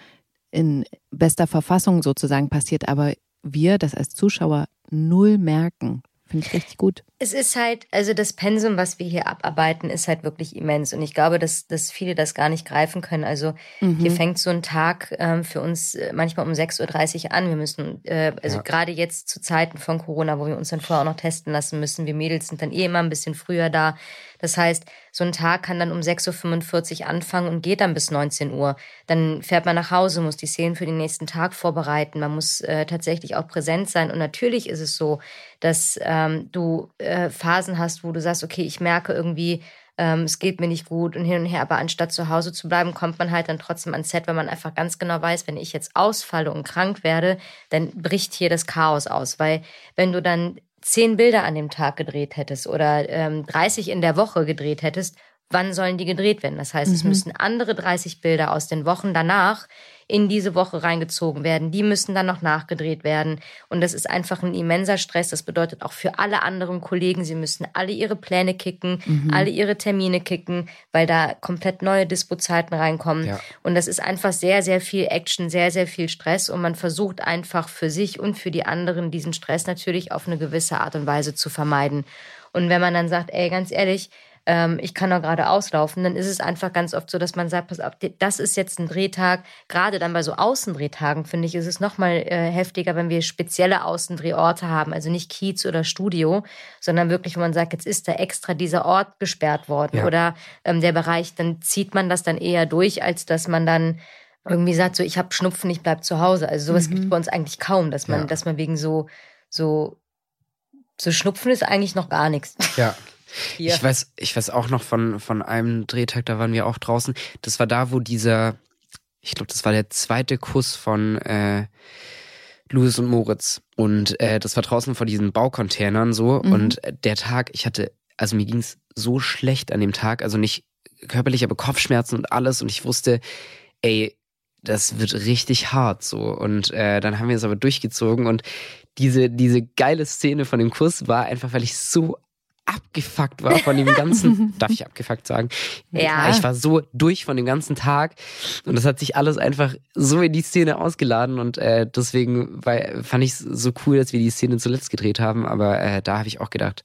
S4: in bester Verfassung sozusagen passiert, aber wir das als Zuschauer null merken. Finde ich richtig gut.
S3: Es ist halt, also das Pensum, was wir hier abarbeiten, ist halt wirklich immens. Und ich glaube, dass, dass viele das gar nicht greifen können. Also mhm. hier fängt so ein Tag ähm, für uns äh, manchmal um 6.30 Uhr an. Wir müssen, äh, also ja. gerade jetzt zu Zeiten von Corona, wo wir uns dann vorher auch noch testen lassen müssen, wir Mädels sind dann eh immer ein bisschen früher da. Das heißt, so ein Tag kann dann um 6.45 Uhr anfangen und geht dann bis 19 Uhr. Dann fährt man nach Hause, muss die Szenen für den nächsten Tag vorbereiten. Man muss äh, tatsächlich auch präsent sein. Und natürlich ist es so, dass ähm, du äh, Phasen hast, wo du sagst, okay, ich merke irgendwie, ähm, es geht mir nicht gut und hin und her, aber anstatt zu Hause zu bleiben, kommt man halt dann trotzdem ans Set, weil man einfach ganz genau weiß, wenn ich jetzt ausfalle und krank werde, dann bricht hier das Chaos aus, weil wenn du dann zehn Bilder an dem Tag gedreht hättest oder ähm, 30 in der Woche gedreht hättest, wann sollen die gedreht werden? Das heißt, mhm. es müssen andere 30 Bilder aus den Wochen danach in diese Woche reingezogen werden. Die müssen dann noch nachgedreht werden. Und das ist einfach ein immenser Stress. Das bedeutet auch für alle anderen Kollegen, sie müssen alle ihre Pläne kicken, mhm. alle ihre Termine kicken, weil da komplett neue Dispozeiten reinkommen. Ja. Und das ist einfach sehr, sehr viel Action, sehr, sehr viel Stress. Und man versucht einfach für sich und für die anderen diesen Stress natürlich auf eine gewisse Art und Weise zu vermeiden. Und wenn man dann sagt, ey, ganz ehrlich, ähm, ich kann doch gerade auslaufen, dann ist es einfach ganz oft so, dass man sagt, pass auf, das ist jetzt ein Drehtag. Gerade dann bei so Außendrehtagen, finde ich, ist es nochmal äh, heftiger, wenn wir spezielle Außendrehorte haben, also nicht Kiez oder Studio, sondern wirklich, wo man sagt, jetzt ist da extra dieser Ort gesperrt worden ja. oder ähm, der Bereich, dann zieht man das dann eher durch, als dass man dann irgendwie sagt, so ich habe Schnupfen, ich bleib zu Hause. Also sowas mhm. gibt es bei uns eigentlich kaum, dass man, ja. dass man wegen so so so Schnupfen ist eigentlich noch gar nichts.
S2: Ja.
S3: Hier.
S2: Ich weiß, ich weiß auch noch von, von einem Drehtag, da waren wir auch draußen. Das war da, wo dieser, ich glaube, das war der zweite Kuss von äh, Louis und Moritz. Und äh, das war draußen vor diesen Baucontainern so.
S4: Mhm.
S2: Und der Tag, ich hatte, also mir ging's so schlecht an dem Tag, also nicht körperlich, aber Kopfschmerzen und alles. Und ich wusste, ey, das wird richtig hart so. Und äh, dann haben wir es aber durchgezogen und diese, diese geile Szene von dem Kuss war einfach, weil ich so abgefuckt war von dem ganzen, darf ich abgefuckt sagen?
S3: Ja.
S2: Ich war so durch von dem ganzen Tag und das hat sich alles einfach so in die Szene ausgeladen und äh, deswegen war, fand ich es so cool, dass wir die Szene zuletzt gedreht haben, aber äh, da habe ich auch gedacht,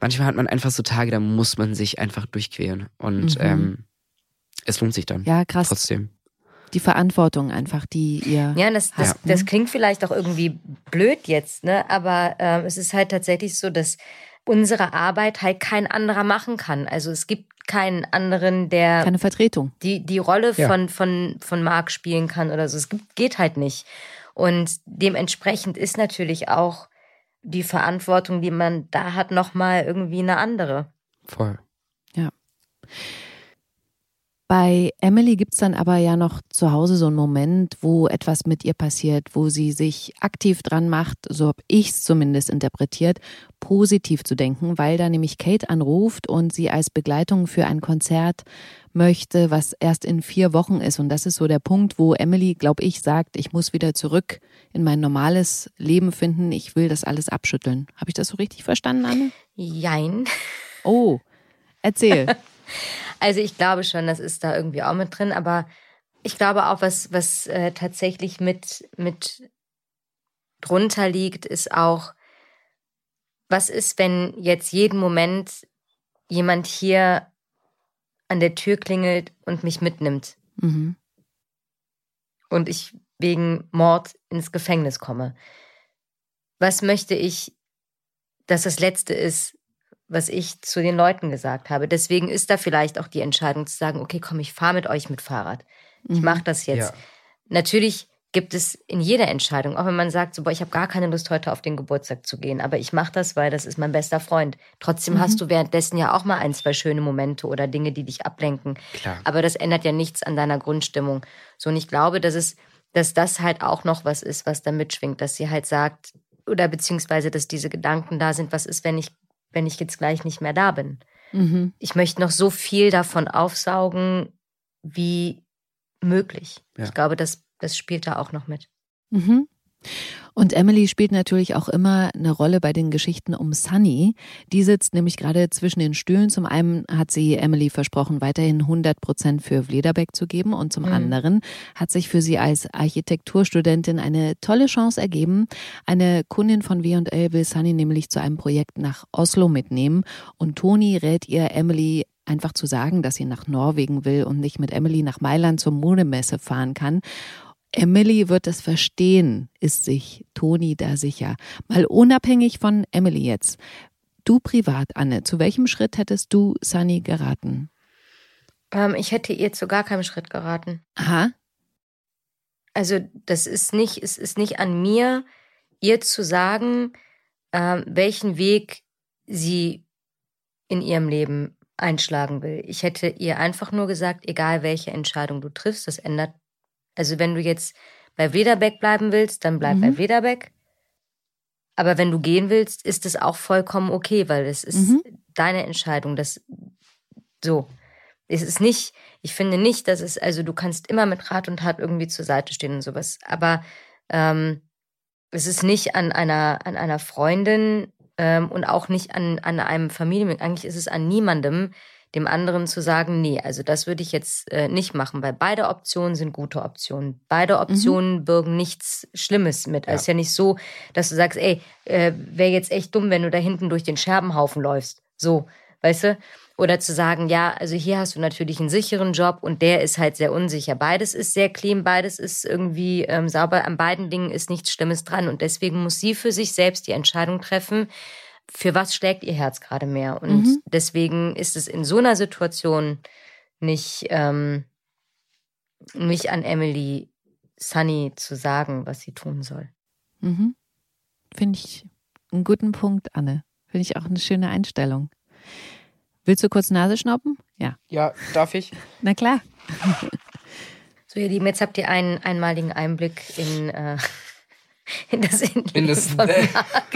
S2: manchmal hat man einfach so Tage, da muss man sich einfach durchqueren und
S4: Mhm.
S2: ähm, es lohnt sich dann.
S4: Ja, krass.
S2: Trotzdem.
S4: Die Verantwortung einfach, die ihr.
S3: Ja, das, das,
S2: Ja.
S3: das klingt vielleicht auch irgendwie blöd jetzt, ne? aber ähm, es ist halt tatsächlich so, dass unsere Arbeit halt kein anderer machen kann. Also es gibt keinen anderen, der
S4: Keine Vertretung.
S3: die, die Rolle
S2: Ja.
S3: von, von, von Marc spielen kann oder so. Es gibt, geht halt nicht. Und dementsprechend ist natürlich auch die Verantwortung, die man da hat, nochmal irgendwie eine andere.
S2: Voll.
S4: Bei Emily gibt's dann aber ja noch zu Hause so einen Moment, wo etwas mit ihr passiert, wo sie sich aktiv dran macht, so habe ich's zumindest interpretiert, positiv zu denken, weil da nämlich Kate anruft und sie als Begleitung für ein Konzert möchte, was erst in vier Wochen ist. Und das ist so der Punkt, wo Emily, glaube ich, sagt, ich muss wieder zurück in mein normales Leben finden, ich will das alles abschütteln. Habe ich das so richtig verstanden, Anne?
S3: Jein.
S4: Oh, erzähl.
S3: Also ich glaube schon, das ist da irgendwie auch mit drin, aber ich glaube auch, was, was äh, tatsächlich mit, mit drunter liegt, ist auch, was ist, wenn jetzt jeden Moment jemand hier an der Tür klingelt und mich mitnimmt
S4: mhm.
S3: und ich wegen Mord ins Gefängnis komme? Was möchte ich, dass das Letzte ist, was ich zu den Leuten gesagt habe? Deswegen ist da vielleicht auch die Entscheidung zu sagen, okay, komm, ich fahre mit euch mit Fahrrad. Ich
S4: Mhm.
S3: mache das jetzt.
S2: Ja.
S3: Natürlich gibt es in jeder Entscheidung, auch wenn man sagt, so, boah, ich habe gar keine Lust, heute auf den Geburtstag zu gehen, aber ich mache das, weil das ist mein bester Freund. Trotzdem
S4: Mhm.
S3: hast du währenddessen ja auch mal ein, zwei schöne Momente oder Dinge, die dich ablenken.
S2: Klar.
S3: Aber das ändert ja nichts an deiner Grundstimmung. So, und ich glaube, dass es, dass das halt auch noch was ist, was da mitschwingt, dass sie halt sagt, oder beziehungsweise, dass diese Gedanken da sind, was ist, wenn ich, wenn ich jetzt gleich nicht mehr da bin?
S4: Mhm.
S3: Ich möchte noch so viel davon aufsaugen, wie möglich.
S2: Ja.
S3: Ich glaube, das, das spielt da auch noch mit.
S4: Mhm. Und Emily spielt natürlich auch immer eine Rolle bei den Geschichten um Sunny. Die sitzt nämlich gerade zwischen den Stühlen. Zum einen hat sie Emily versprochen, weiterhin 100 Prozent für Vlederbeck zu geben. Und zum
S3: Mhm.
S4: anderen hat sich für sie als Architekturstudentin eine tolle Chance ergeben. Eine Kundin von W&L will Sunny nämlich zu einem Projekt nach Oslo mitnehmen. Und Toni rät ihr, Emily einfach zu sagen, dass sie nach Norwegen will und nicht mit Emily nach Mailand zur Modemesse fahren kann. Emily wird es verstehen, ist sich Toni da sicher. Mal unabhängig von Emily jetzt. Du privat, Anne, zu welchem Schritt hättest du Sunny geraten?
S3: Ähm, ich hätte ihr zu gar keinem Schritt geraten.
S4: Aha.
S3: Also, das ist nicht, es ist nicht an mir, ihr zu sagen, ähm, welchen Weg sie in ihrem Leben einschlagen will. Ich hätte ihr einfach nur gesagt, egal welche Entscheidung du triffst, das ändert. Also, wenn du jetzt bei Wederbeck bleiben willst, dann bleib
S4: Mhm.
S3: bei Wederbeck. Aber wenn du gehen willst, ist es auch vollkommen okay, weil es ist
S4: Mhm.
S3: deine Entscheidung. Das so. Es ist nicht, ich finde nicht, dass es, also du kannst immer mit Rat und Tat irgendwie zur Seite stehen und sowas. Aber ähm, es ist nicht an einer, an einer Freundin ähm, und auch nicht an, an einem Familienmitglied. Eigentlich ist es an niemandem, dem anderen zu sagen, nee, also das würde ich jetzt äh, nicht machen, weil beide Optionen sind gute Optionen. Beide Optionen birgen nichts Schlimmes mit. Also Es ist ja nicht so, dass du sagst, ey, äh, wäre jetzt echt dumm, wenn du da hinten durch den Scherbenhaufen läufst. So, weißt du? Oder zu sagen, ja, also hier hast du natürlich einen sicheren Job und der ist halt sehr unsicher. Beides ist sehr clean, beides ist irgendwie ähm, sauber. An beiden Dingen ist nichts Schlimmes dran. Und deswegen muss sie für sich selbst die Entscheidung treffen, für was schlägt ihr Herz gerade mehr. Und
S4: Mhm.
S3: deswegen ist es in so einer Situation nicht, ähm, nicht an Emily Sunny zu sagen, was sie tun soll.
S4: Mhm. Finde ich einen guten Punkt, Anne. Finde ich auch eine schöne Einstellung. Willst du kurz Nase schnappen? Ja.
S2: Ja, darf ich?
S4: Na klar.
S3: So, ihr Lieben, jetzt habt ihr einen einmaligen Einblick in, äh, in das Innenleben
S2: In das.
S3: von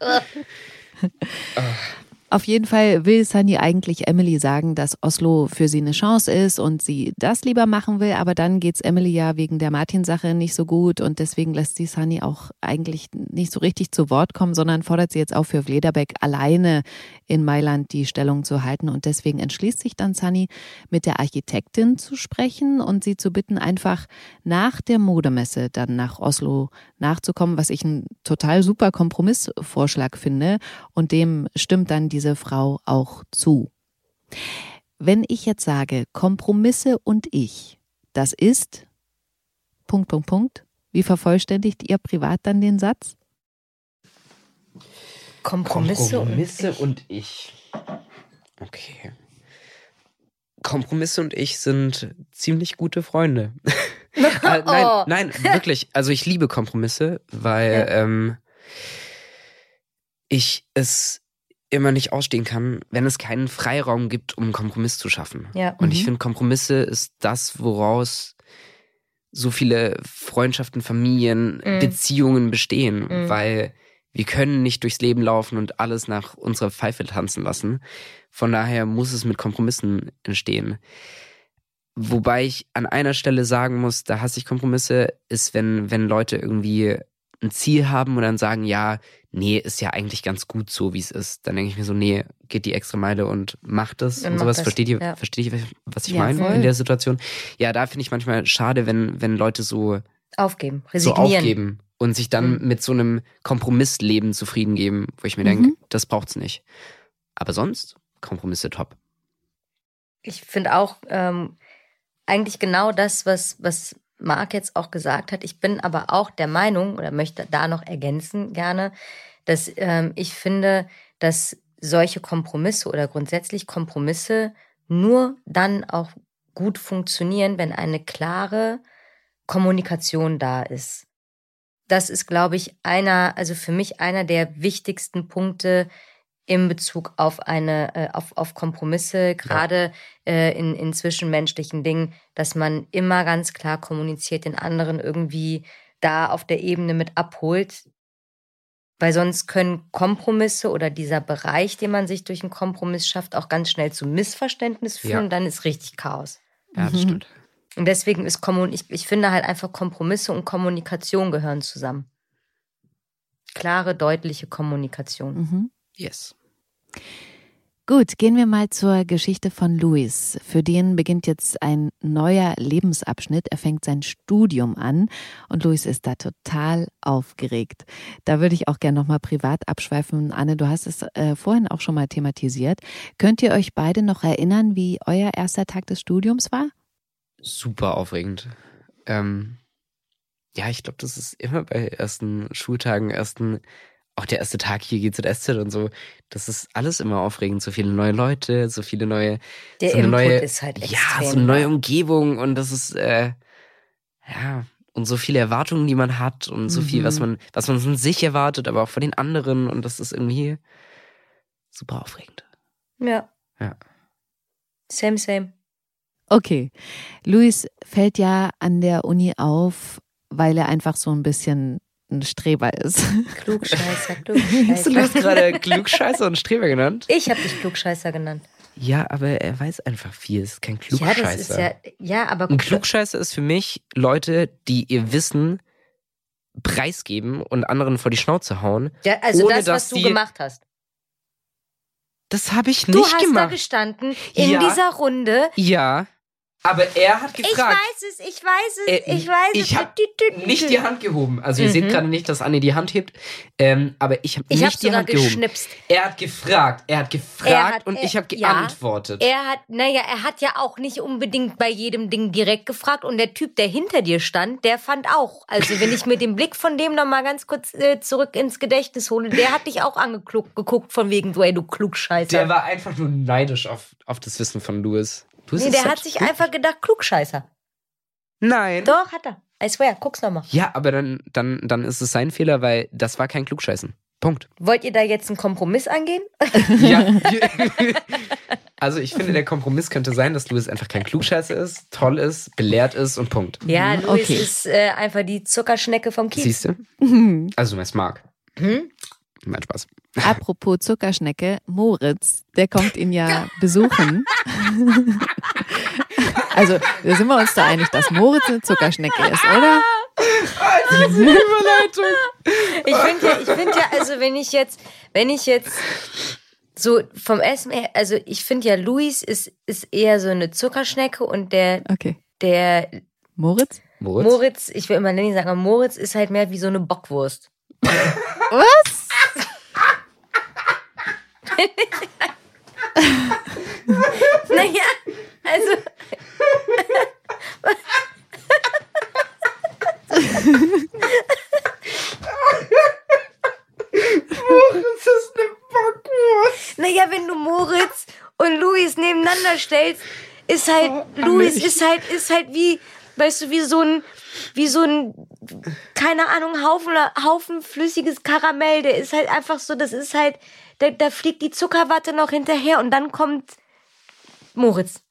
S4: Auf jeden Fall will Sunny eigentlich Emily sagen, dass Oslo für sie eine Chance ist und sie das lieber machen will, aber dann geht's Emily ja wegen der Martin-Sache nicht so gut und deswegen lässt sie Sunny auch eigentlich nicht so richtig zu Wort kommen, sondern fordert sie jetzt auf für Vlederbeck alleine in Mailand die Stellung zu halten. Und deswegen entschließt sich dann Sunny mit der Architektin zu sprechen und sie zu bitten, einfach nach der Modemesse dann nach Oslo nachzukommen, was ich einen total super Kompromissvorschlag finde. Und dem stimmt dann diese Frau auch zu. Wenn ich jetzt sage, Kompromisse und ich, das ist Punkt, Punkt, Punkt. Wie vervollständigt ihr privat dann den Satz?
S3: Kompromisse,
S2: Kompromisse
S3: und
S2: und ich. Okay. Kompromisse und ich sind ziemlich gute Freunde. Äh, nein,
S3: Oh.
S2: nein, wirklich. Also ich liebe Kompromisse, weil
S3: Ja.
S2: ähm, ich es immer nicht ausstehen kann, wenn es keinen Freiraum gibt, um einen Kompromiss zu schaffen.
S3: Ja.
S2: Und ich
S4: Mhm.
S2: finde, Kompromisse ist das, woraus so viele Freundschaften, Familien,
S3: Mhm.
S2: Beziehungen bestehen,
S3: Mhm.
S2: weil wir können nicht durchs Leben laufen und alles nach unserer Pfeife tanzen lassen. Von daher muss es mit Kompromissen entstehen. Wobei ich an einer Stelle sagen muss, da hasse ich Kompromisse, ist, wenn, wenn Leute irgendwie ein Ziel haben und dann sagen, ja, nee, ist ja eigentlich ganz gut so, wie es ist. Dann denke ich mir so, nee, geht die extra Meile und macht das
S3: Und
S2: und sowas.
S3: das,
S2: Versteht ihr,
S3: ja.
S2: versteht ihr, was ich
S4: Ja,
S2: meine
S4: voll.
S2: in der Situation? Ja, da finde ich manchmal schade, wenn, wenn Leute so,
S3: Aufgeben,
S2: so
S3: resignieren.
S2: aufgeben und sich dann
S3: Mhm.
S2: mit so einem Kompromissleben zufrieden geben, wo ich mir
S4: Mhm.
S2: denke, das braucht's nicht. Aber sonst, Kompromisse top.
S3: Ich finde auch ähm, eigentlich genau das, was, was Marc jetzt auch gesagt hat. Ich bin aber auch der Meinung oder möchte da noch ergänzen gerne, dass ähm, ich finde, dass solche Kompromisse oder grundsätzlich Kompromisse nur dann auch gut funktionieren, wenn eine klare Kommunikation da ist. Das ist, glaube ich, einer, also für mich einer der wichtigsten Punkte in Bezug auf eine, äh, auf, auf Kompromisse, gerade äh, in, in zwischenmenschlichen Dingen, dass man immer ganz klar kommuniziert, den anderen irgendwie da auf der Ebene mit abholt. Weil sonst können Kompromisse oder dieser Bereich, den man sich durch einen Kompromiss schafft, auch ganz schnell zu Missverständnis führen
S2: Ja.
S3: und dann ist richtig Chaos.
S2: Ja, das
S4: Mhm.
S2: stimmt.
S3: Und deswegen ist Kommun ich, ich finde halt einfach Kompromisse und Kommunikation gehören zusammen. Klare, deutliche Kommunikation.
S4: Mhm.
S2: Yes.
S4: Gut, gehen wir mal zur Geschichte von Luis. Für den beginnt jetzt ein neuer Lebensabschnitt. Er fängt sein Studium an und Luis ist da total aufgeregt. Da würde ich auch gerne nochmal privat abschweifen. Anne, du hast es äh, vorhin auch schon mal thematisiert. Könnt ihr euch beide noch erinnern, wie euer erster Tag des Studiums war?
S2: Super aufregend. Ähm, ja, ich glaube, das ist immer bei ersten Schultagen, ersten, auch der erste Tag hier GZSZ und so. Das ist alles immer aufregend. So viele neue Leute, so viele neue,
S3: Der
S2: so eine
S3: Input
S2: neue,
S3: ist halt extrem.
S2: ja, so eine neue Umgebung und das ist, äh, ja, und so viele Erwartungen, die man hat und so viel,
S4: Mhm.
S2: was man, was man von sich erwartet, aber auch von den anderen und das ist irgendwie super aufregend.
S3: Ja.
S2: Ja.
S3: Same, same.
S4: Okay. Luis fällt ja an der Uni auf, weil er einfach so ein bisschen ein Streber ist.
S3: Klugscheißer,
S2: Du hast
S3: Klugscheißer.
S2: gerade Klugscheißer und Streber genannt.
S3: Ich habe dich Klugscheißer genannt.
S2: Ja, aber er weiß einfach viel. Ist kein
S3: Ja,
S2: Klugscheißer.
S3: das ist ja, ja, aber
S2: Ein Klugscheißer ist für mich Leute, die ihr Wissen preisgeben und anderen vor die Schnauze hauen.
S3: ja, also
S2: ohne
S3: das, was du gemacht hast.
S2: Das habe ich
S3: Du
S2: nicht
S3: hast da
S2: gemacht.
S3: gestanden in
S2: Ja.
S3: dieser Runde.
S2: Ja, aber er hat
S3: Ich
S2: gefragt.
S3: weiß es, ich weiß es,
S2: Äh,
S3: ich weiß es.
S2: ich hab
S3: tü.
S2: Nicht die Hand gehoben. Also ihr
S3: Mhm.
S2: seht gerade nicht, dass Anne die Hand hebt. Ähm, aber ich habe
S3: Ich
S2: nicht
S3: habe
S2: die Hand gehoben.
S3: geschnipst.
S2: Er hat gefragt. Er hat gefragt
S3: Er hat-
S2: und
S3: er-
S2: ich habe
S3: ja.
S2: geantwortet.
S3: Er hat, naja, er hat ja auch nicht unbedingt bei jedem Ding direkt gefragt und der Typ, der hinter dir stand, der fand auch. Also wenn ich mir den Blick von dem noch mal ganz kurz äh, zurück ins Gedächtnis hole, der hat dich auch angeguckt von wegen, du ey, du Klugscheißer.
S2: der war einfach nur neidisch auf, auf das Wissen von Louis. Louis
S3: nee, der hat sich
S2: gut.
S3: einfach gedacht, Klugscheißer.
S2: Nein.
S3: Doch, hat er. I swear, guck's noch mal.
S2: Ja, aber dann, dann, dann ist es sein Fehler, weil das war kein Klugscheißen. Punkt.
S3: Wollt ihr da jetzt einen Kompromiss angehen?
S2: Ja. also ich finde, der Kompromiss könnte sein, dass Louis einfach kein Klugscheißer ist, toll ist, belehrt ist und Punkt.
S3: Ja,
S4: Mhm,
S3: Luis
S4: okay.
S3: ist äh, einfach die Zuckerschnecke vom Kiez.
S2: Siehst du?
S4: Mhm.
S2: Also du meinst Marc.
S3: Hm?
S2: Mein Spaß.
S4: Apropos Zuckerschnecke, Moritz, der kommt ihn ja besuchen. also, da sind wir uns da einig, dass Moritz eine Zuckerschnecke ist, oder?
S2: Überleitung.
S3: Ich finde ja, ich finde ja, also wenn ich jetzt, wenn ich jetzt so vom Essen her, also ich finde ja, Luis ist, ist eher so eine Zuckerschnecke und der,
S4: Okay.
S3: der
S4: Moritz?
S2: Moritz?
S3: Moritz, ich will immer Lenny sagen, aber Moritz ist halt mehr wie so eine Bockwurst.
S4: Was?
S3: Naja, also.
S2: Das ist eine Bockwurst.
S3: Naja, wenn du Moritz und Luis nebeneinander stellst, ist halt, Luis ist halt, ist halt wie, weißt du, wie so ein, wie so ein, keine Ahnung, Haufen, Haufen flüssiges Karamell. Der ist halt einfach so, das ist halt, da, da fliegt die Zuckerwatte noch hinterher und dann kommt Moritz.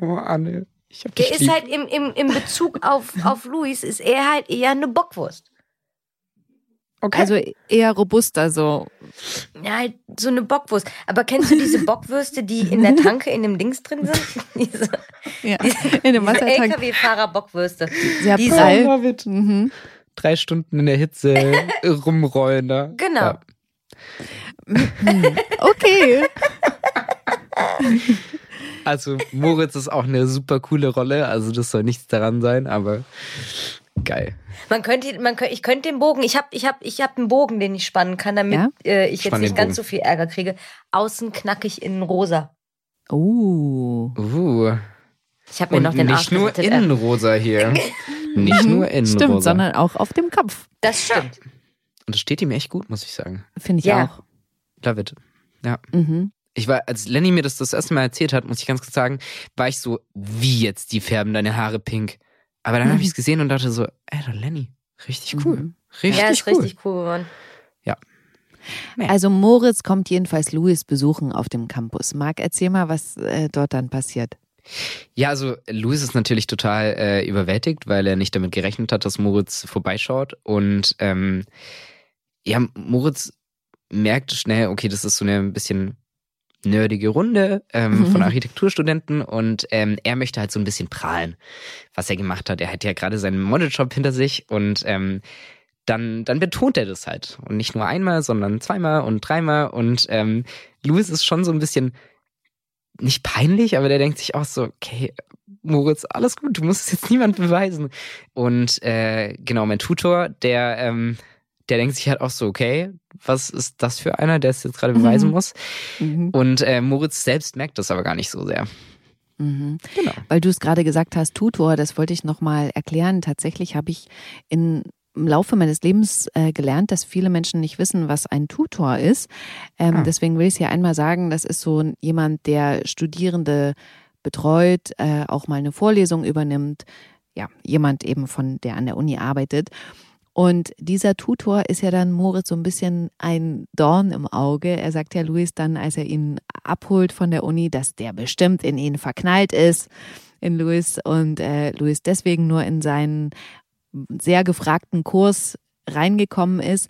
S2: Oh, Anne. Ich hab dich
S3: Der ist
S2: lieb.
S3: halt im, im, im Bezug auf, auf Luis, ist er halt eher eine Bockwurst.
S2: Okay.
S4: Also eher robuster so.
S3: Ja, halt so eine Bockwurst. Aber kennst du diese Bockwürste, die in der Tanke in dem Dings drin sind? diese
S4: Ja. In dem
S3: diese
S4: Wassertank.
S3: LKW-Fahrer-Bockwürste.
S4: Sehr
S3: die
S4: prall.
S2: love it.
S4: Mhm.
S2: Drei Stunden in der Hitze rumrollen da.
S3: Genau.
S2: Ja.
S4: Okay.
S2: Also Moritz ist auch eine super coole Rolle, also das soll nichts daran sein, aber geil.
S3: Man könnte, man könnte, ich könnte den Bogen, ich habe ich hab, ich hab einen Bogen, den ich spannen kann, damit
S4: Ja?
S3: äh, ich jetzt
S2: Spann
S3: nicht
S2: den
S3: ganz so viel Ärger kriege. Außen knackig innen rosa.
S4: Oh.
S2: Uh.
S3: Ich habe mir
S2: Und
S3: noch den Arsch
S2: nicht nur
S3: gerettet, äh.
S2: innen rosa hier. nicht nur innen
S4: Stimmt,
S2: rosa.
S4: sondern auch auf dem Kopf.
S3: Das stimmt.
S2: Und das steht ihm echt gut, muss ich sagen.
S4: Finde ich
S3: Ja.
S4: auch.
S2: Love it. Ja.
S4: Mhm.
S2: Ich war, als Lenny mir das das erste Mal erzählt hat, muss ich ganz kurz sagen, war ich so, wie jetzt, die färben deine Haare pink. Aber dann habe ich es gesehen und dachte so, ey, der Lenny, richtig cool.
S4: Mhm.
S2: Richtig
S3: ja, ist
S2: cool.
S3: richtig cool geworden.
S2: Nee.
S4: Also Moritz kommt jedenfalls Louis besuchen auf dem Campus. Marc, erzähl mal, was äh, dort dann passiert.
S2: Ja, also Louis ist natürlich total äh, überwältigt, weil er nicht damit gerechnet hat, dass Moritz vorbeischaut. Und ähm, ja, Moritz merkt schnell, okay, das ist so eine ein bisschen nerdige Runde ähm, von Architekturstudenten und ähm, er möchte halt so ein bisschen prahlen, was er gemacht hat. Er hat ja gerade seinen Modeljob hinter sich und ähm, dann, dann betont er das halt. Und nicht nur einmal, sondern zweimal und dreimal. Und ähm, Louis ist schon so ein bisschen nicht peinlich, aber der denkt sich auch so, okay, Moritz, alles gut, du musst es jetzt niemand beweisen. Und äh, genau, mein Tutor, der, ähm, der denkt sich halt auch so, okay, was ist das für einer, der es jetzt gerade beweisen
S4: Mhm.
S2: muss?
S4: Mhm.
S2: Und äh, Moritz selbst merkt das aber gar nicht so sehr.
S4: Mhm.
S2: Genau.
S4: Weil du es gerade gesagt hast, Tutor, das wollte ich nochmal erklären. Tatsächlich habe ich in, im Laufe meines Lebens äh, gelernt, dass viele Menschen nicht wissen, was ein Tutor ist. Ähm,
S2: Ah.
S4: Deswegen will ich es hier einmal sagen, das ist so jemand, der Studierende betreut, äh, auch mal eine Vorlesung übernimmt. Ja, jemand eben von, der an der Uni arbeitet. Und dieser Tutor ist ja dann Moritz so ein bisschen ein Dorn im Auge. Er sagt ja Luis dann, als er ihn abholt von der Uni, dass der bestimmt in ihn verknallt ist, in Luis. Und äh, Luis deswegen nur in seinen sehr gefragten Kurs reingekommen ist.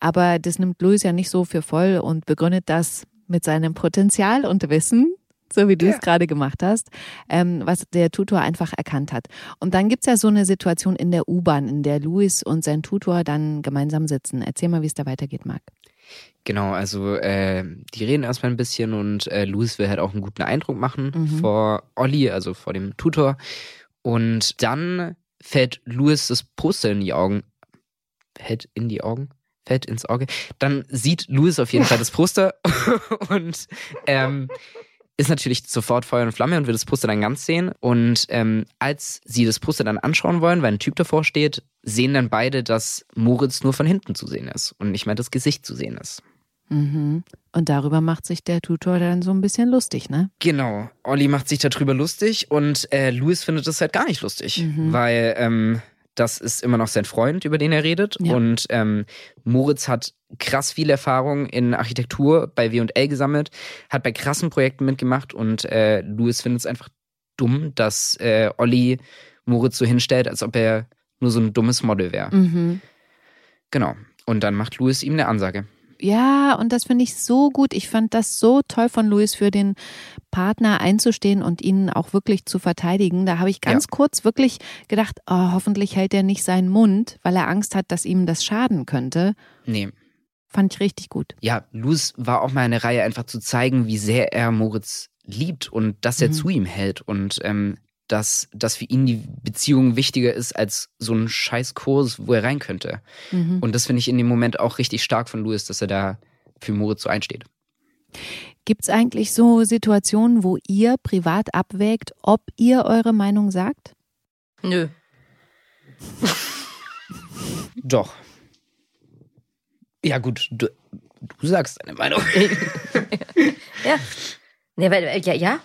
S4: Aber das nimmt Luis ja nicht so für voll und begründet das mit seinem Potenzial und Wissen, so wie du es gerade gemacht hast, ähm, was der Tutor einfach erkannt hat. Und dann gibt's ja so eine Situation in der U-Bahn, in der Luis und sein Tutor dann gemeinsam sitzen. Erzähl mal, wie es da weitergeht, Marc.
S2: Genau, also äh, die reden erstmal ein bisschen und äh, Louis will halt auch einen guten Eindruck machen
S4: Mhm.
S2: vor Olli, also vor dem Tutor. Und dann fällt Louis das Poster in die Augen. Fällt in die Augen? Fällt ins Auge. Dann sieht Louis auf jeden Fall das Poster und ähm, ist natürlich sofort Feuer und Flamme und will das Poster dann ganz sehen. Und ähm, als sie das Poster dann anschauen wollen, weil ein Typ davor steht, sehen dann beide, dass Moritz nur von hinten zu sehen ist und nicht mehr das Gesicht zu sehen ist.
S4: Mhm. Und darüber macht sich der Tutor dann so ein bisschen lustig, ne?
S2: Genau. Olli macht sich darüber lustig und äh, Louis findet das halt gar nicht lustig,
S4: Mhm.
S2: weil ähm, das ist immer noch sein Freund, über den er redet.
S4: Ja.
S2: Und ähm, Moritz hat krass viel Erfahrung in Architektur bei W&L gesammelt, hat bei krassen Projekten mitgemacht und äh, Louis findet es einfach dumm, dass äh, Olli Moritz so hinstellt, als ob er nur so ein dummes Model wäre.
S4: Mhm.
S2: Genau. Und dann macht Louis ihm eine Ansage.
S4: Ja, und das finde ich so gut. Ich fand das so toll von Luis für den Partner einzustehen und ihn auch wirklich zu verteidigen. Da habe ich ganz
S2: Ja.
S4: kurz wirklich gedacht, oh, hoffentlich hält er nicht seinen Mund, weil er Angst hat, dass ihm das schaden könnte.
S2: Nee.
S4: Fand ich richtig gut.
S2: Ja, Louis war auch mal eine Reihe, einfach zu zeigen, wie sehr er Moritz liebt und dass er
S4: Mhm.
S2: zu ihm hält und ähm, dass, dass für ihn die Beziehung wichtiger ist als so ein scheiß Kurs, wo er rein könnte.
S4: Mhm.
S2: Und das finde ich in dem Moment auch richtig stark von Louis, dass er da für Moritz so einsteht.
S4: Gibt es eigentlich so Situationen, wo ihr privat abwägt, ob ihr eure Meinung sagt?
S3: Nö.
S2: Doch. Ja, gut, du, du sagst deine Meinung.
S3: Ja. Nee, weil, ja, ja.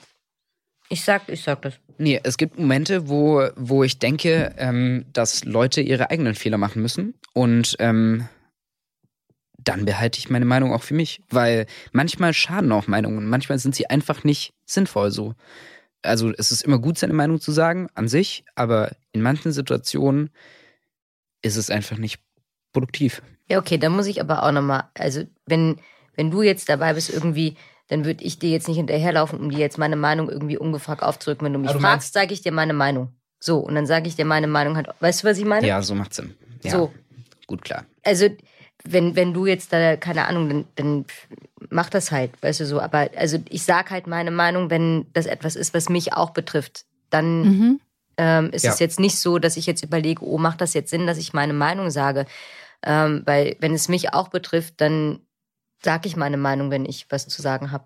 S3: Ich sag, ich sag das.
S2: Nee, es gibt Momente, wo, wo ich denke, ähm, dass Leute ihre eigenen Fehler machen müssen. Und ähm, dann behalte ich meine Meinung auch für mich. Weil manchmal schaden auch Meinungen. Manchmal sind sie einfach nicht sinnvoll so. Also es ist immer gut, seine Meinung zu sagen an sich, aber in manchen Situationen ist es einfach nicht produktiv.
S3: Ja, okay, dann muss ich aber auch nochmal, also wenn, wenn du jetzt dabei bist irgendwie, dann würde ich dir jetzt nicht hinterherlaufen, um dir jetzt meine Meinung irgendwie ungefragt aufzudrücken. Wenn du mich
S2: du
S3: fragst, sage ich dir meine Meinung. So, und dann sage ich dir meine Meinung halt. Weißt du, was ich meine?
S2: Ja, so macht Sinn. Ja,
S3: So.
S2: gut klar.
S3: Also, wenn, wenn du jetzt da, keine Ahnung, dann, dann mach das halt, weißt du so. Aber also ich sag halt meine Meinung, wenn das etwas ist, was mich auch betrifft. Dann
S4: Mhm.
S3: ähm, ist
S2: Ja.
S3: es jetzt nicht so, dass ich jetzt überlege, oh, macht das jetzt Sinn, dass ich meine Meinung sage? Ähm, weil wenn es mich auch betrifft, dann sage ich meine Meinung, wenn ich was zu sagen habe.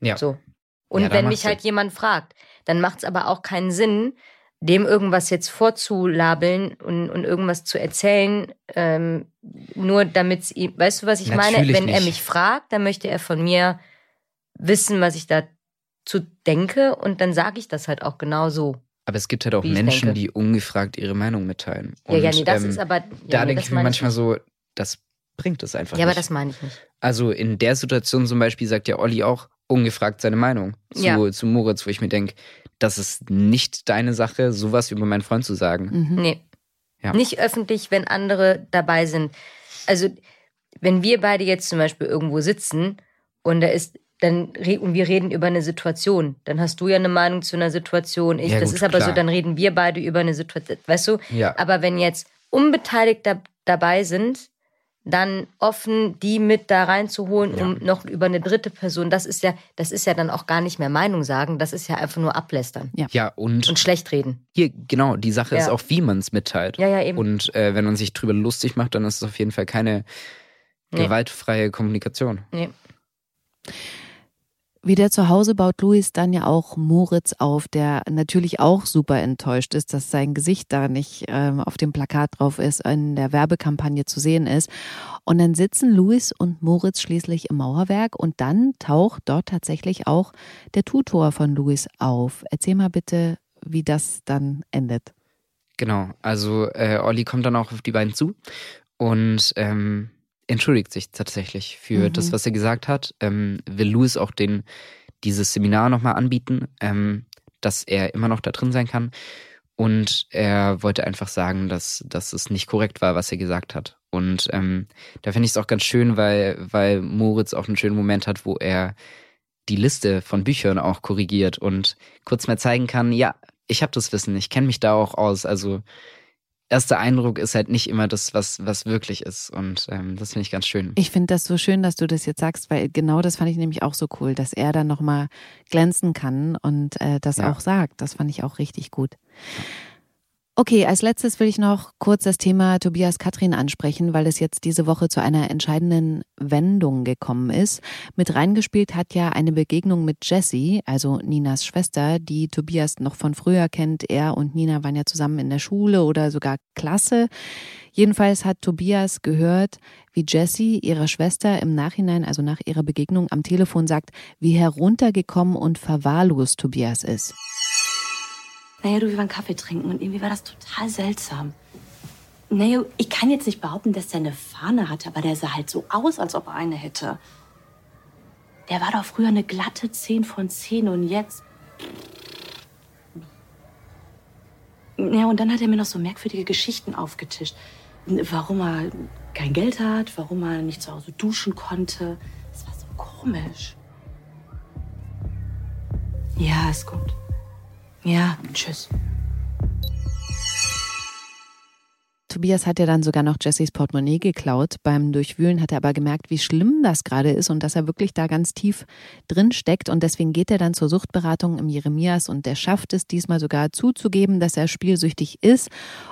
S2: Ja.
S3: So. Und
S2: Ja,
S3: wenn mich halt
S2: Sinn.
S3: jemand fragt, dann macht es aber auch keinen Sinn, dem irgendwas jetzt vorzulabeln und, und irgendwas zu erzählen, ähm, nur damit es ihm, weißt du, was ich meine?
S2: Natürlich
S3: Wenn er
S2: nicht.
S3: mich fragt, dann möchte er von mir wissen, was ich dazu denke und dann sage ich das halt auch genau so.
S2: Aber es gibt halt auch
S3: ich
S2: Menschen,
S3: denke.
S2: die ungefragt ihre Meinung mitteilen.
S3: ja, ja,
S2: Und,
S3: nee, das
S2: ähm,
S3: ist aber. Ja,
S2: da
S3: nee,
S2: denke ich mir
S3: meine
S2: manchmal
S3: nicht.
S2: so, das bringt es einfach
S3: Ja, aber
S2: nicht.
S3: das meine ich nicht.
S2: also in der Situation zum Beispiel sagt ja Olli auch ungefragt seine Meinung zu,
S3: Ja.
S2: zu Moritz, wo ich mir denke, das ist nicht deine Sache, sowas über meinen Freund zu sagen.
S4: Mhm.
S3: Nee.
S2: Ja.
S3: Nicht öffentlich, wenn andere dabei sind. Also, wenn wir beide jetzt zum Beispiel irgendwo sitzen und da ist, dann und wir reden über eine Situation, dann hast du ja eine Meinung zu einer Situation. Ich,
S2: Ja,
S3: das
S2: gut,
S3: ist aber so,
S2: klar.
S3: dann reden wir beide über eine Situation, weißt du?
S2: Ja.
S3: Aber wenn jetzt unbeteiligt da, dabei sind, dann offen die mit da reinzuholen, um noch über eine dritte Person, das ist ja, das ist ja dann auch gar nicht mehr Meinung sagen, das ist ja einfach nur ablästern
S2: Ja, und,
S3: und schlecht reden.
S2: hier, genau, die Sache ist
S3: Ja.
S2: auch, wie man es mitteilt.
S3: Ja, ja, eben.
S2: Und äh, wenn man sich drüber lustig macht, dann ist es auf jeden Fall keine
S3: Nee.
S2: gewaltfreie Kommunikation.
S3: Nee.
S4: Wieder zu Hause baut Luis dann ja auch Moritz auf, der natürlich auch super enttäuscht ist, dass sein Gesicht da nicht ähm, auf dem Plakat drauf ist, in der Werbekampagne zu sehen ist. Und dann sitzen Luis und Moritz schließlich im Mauerwerk und dann taucht dort tatsächlich auch der Tutor von Luis auf. Erzähl mal bitte, wie das dann endet.
S2: Genau, also äh, Olli kommt dann auch auf die beiden zu und ähm, entschuldigt sich tatsächlich für
S4: Mhm.
S2: das, was er gesagt hat. Ähm, will Louis auch den, dieses Seminar nochmal anbieten, ähm, dass er immer noch da drin sein kann. Und er wollte einfach sagen, dass, dass es nicht korrekt war, was er gesagt hat. Und ähm, da finde ich es auch ganz schön, weil, weil Moritz auch einen schönen Moment hat, wo er die Liste von Büchern auch korrigiert und kurz mal zeigen kann, ja, ich habe das Wissen, ich kenne mich da auch aus. Also erster Eindruck ist halt nicht immer das, was, was wirklich ist. Und ähm, das finde ich ganz schön.
S4: Ich finde das so schön, dass du das jetzt sagst, weil genau das fand ich nämlich auch so cool, dass er dann nochmal glänzen kann und äh, das
S2: Ja.
S4: auch sagt. Das fand ich auch richtig gut. Okay, als letztes will ich noch kurz das Thema Tobias Katrin ansprechen, weil es jetzt diese Woche zu einer entscheidenden Wendung gekommen ist. Mit reingespielt hat ja eine Begegnung mit Jessie, also Ninas Schwester, die Tobias noch von früher kennt. Er und Nina waren ja zusammen in der Schule oder sogar Klasse. Jedenfalls hat Tobias gehört, wie Jessie ihrer Schwester im Nachhinein, also nach ihrer Begegnung am Telefon sagt, wie heruntergekommen und verwahrlost Tobias ist.
S5: Naja, du, wir waren Kaffee trinken und irgendwie war das total seltsam. Nee, ich kann jetzt nicht behaupten, dass der eine Fahne hatte, aber der sah halt so aus, als ob er eine hätte. Der war doch früher eine glatte 10 von 10 und jetzt. Ja, und dann hat er mir noch so merkwürdige Geschichten aufgetischt. Warum er kein Geld hat, warum er nicht zu Hause duschen konnte. Das war so komisch. Ja, ist gut. Ja, tschüss.
S4: Tobias hat ja dann sogar noch Jessys Portemonnaie geklaut. Beim Durchwühlen hat er aber gemerkt, wie schlimm das gerade ist und dass er wirklich da ganz tief drin steckt. Und deswegen geht er dann zur Suchtberatung im Jeremias und der schafft es diesmal sogar zuzugeben, dass er spielsüchtig ist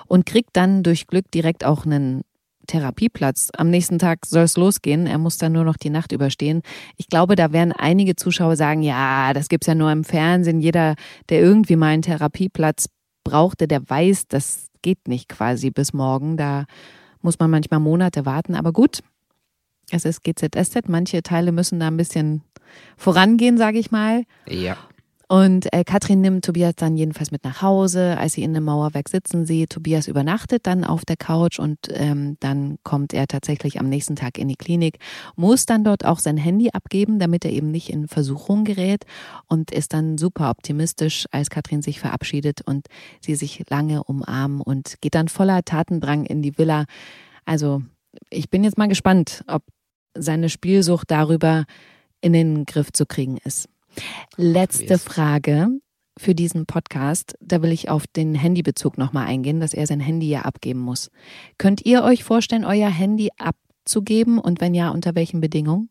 S4: und kriegt dann durch Glück direkt auch einen Therapieplatz. Am nächsten Tag soll es losgehen. Er muss dann nur noch die Nacht überstehen. Ich glaube, da werden einige Zuschauer sagen, ja, das gibt's ja nur im Fernsehen. Jeder, der irgendwie mal einen Therapieplatz brauchte, der weiß, das geht nicht quasi bis morgen. Da muss man manchmal Monate warten. Aber gut, es ist GZSZ. Manche Teile müssen da ein bisschen vorangehen, sage ich mal.
S2: Ja.
S4: Und äh, Katrin nimmt Tobias dann jedenfalls mit nach Hause. Als sie in dem Mauerwerk sitzen sieht, Tobias übernachtet dann auf der Couch und ähm, dann kommt er tatsächlich am nächsten Tag in die Klinik, muss dann dort auch sein Handy abgeben, damit er eben nicht in Versuchung gerät und ist dann super optimistisch, als Katrin sich verabschiedet und sie sich lange umarmen und geht dann voller Tatendrang in die Villa. Also ich bin jetzt mal gespannt, ob seine Spielsucht darüber in den Griff zu kriegen ist. Letzte Frage für diesen Podcast. Da will ich auf den Handybezug nochmal eingehen, dass er sein Handy ja abgeben muss. Könnt ihr euch vorstellen, euer Handy abzugeben und wenn ja, unter welchen Bedingungen?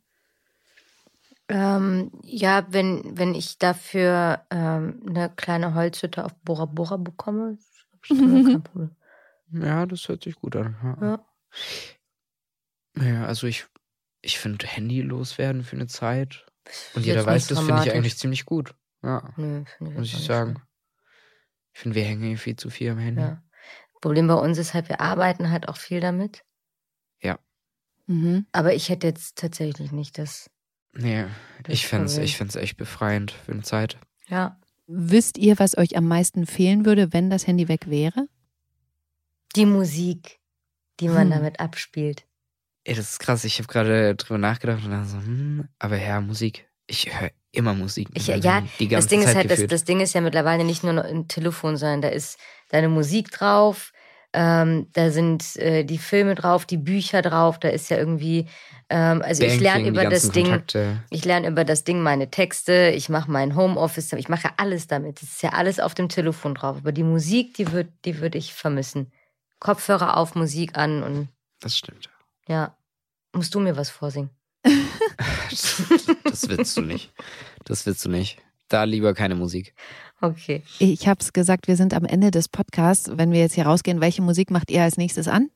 S3: Ähm, ja, wenn, wenn ich dafür ähm, eine kleine Holzhütte auf Bora Bora bekomme, hab ich dann kein Problem.
S2: Ja, das hört sich gut an. Ja,
S3: Ja.
S2: ja also ich, ich finde Handy loswerden für eine Zeit. Und jeder weiß, das finde ich eigentlich ziemlich gut. Ja,
S3: Nö, finde
S2: muss ich sagen. Ich finde, wir hängen hier viel zu viel am Handy.
S3: Ja. Problem bei uns ist halt, wir arbeiten halt auch viel damit.
S4: Mhm.
S3: Aber ich hätte jetzt tatsächlich nicht das.
S2: Nee,
S3: Das
S2: ich fände es ich find's echt befreiend für eine Zeit.
S3: Ja.
S4: Wisst ihr, was euch am meisten fehlen würde, wenn das Handy weg wäre?
S3: Die Musik, die man
S4: Hm.
S3: damit abspielt.
S2: Ey, das ist krass. Ich habe gerade drüber nachgedacht und dann so, hm, aber ja, Musik. Ich höre immer Musik.
S3: Ich,
S2: meinem
S3: ja, das Ding ist
S2: Zeit
S3: halt, das, das Ding ist ja mittlerweile nicht nur ein Telefon, sondern da ist deine Musik drauf, ähm, da sind äh, die Filme drauf, die Bücher drauf, da ist ja irgendwie, ähm, also ich
S2: Banking,
S3: lerne
S2: die
S3: über das Ding,
S2: Kontakte.
S3: ich lerne über das Ding meine Texte, ich mache mein Homeoffice, ich mache alles damit. Das ist ja alles auf dem Telefon drauf. Aber die Musik, die wird, die würde ich vermissen. Kopfhörer auf, Musik an und
S2: Das stimmt.
S3: ja, musst du mir was vorsingen?
S2: Das, das willst du nicht. Das willst du nicht. Da lieber keine Musik.
S3: Okay.
S4: Ich habe es gesagt, wir sind am Ende des Podcasts. Wenn wir jetzt hier rausgehen, welche Musik macht ihr als nächstes an?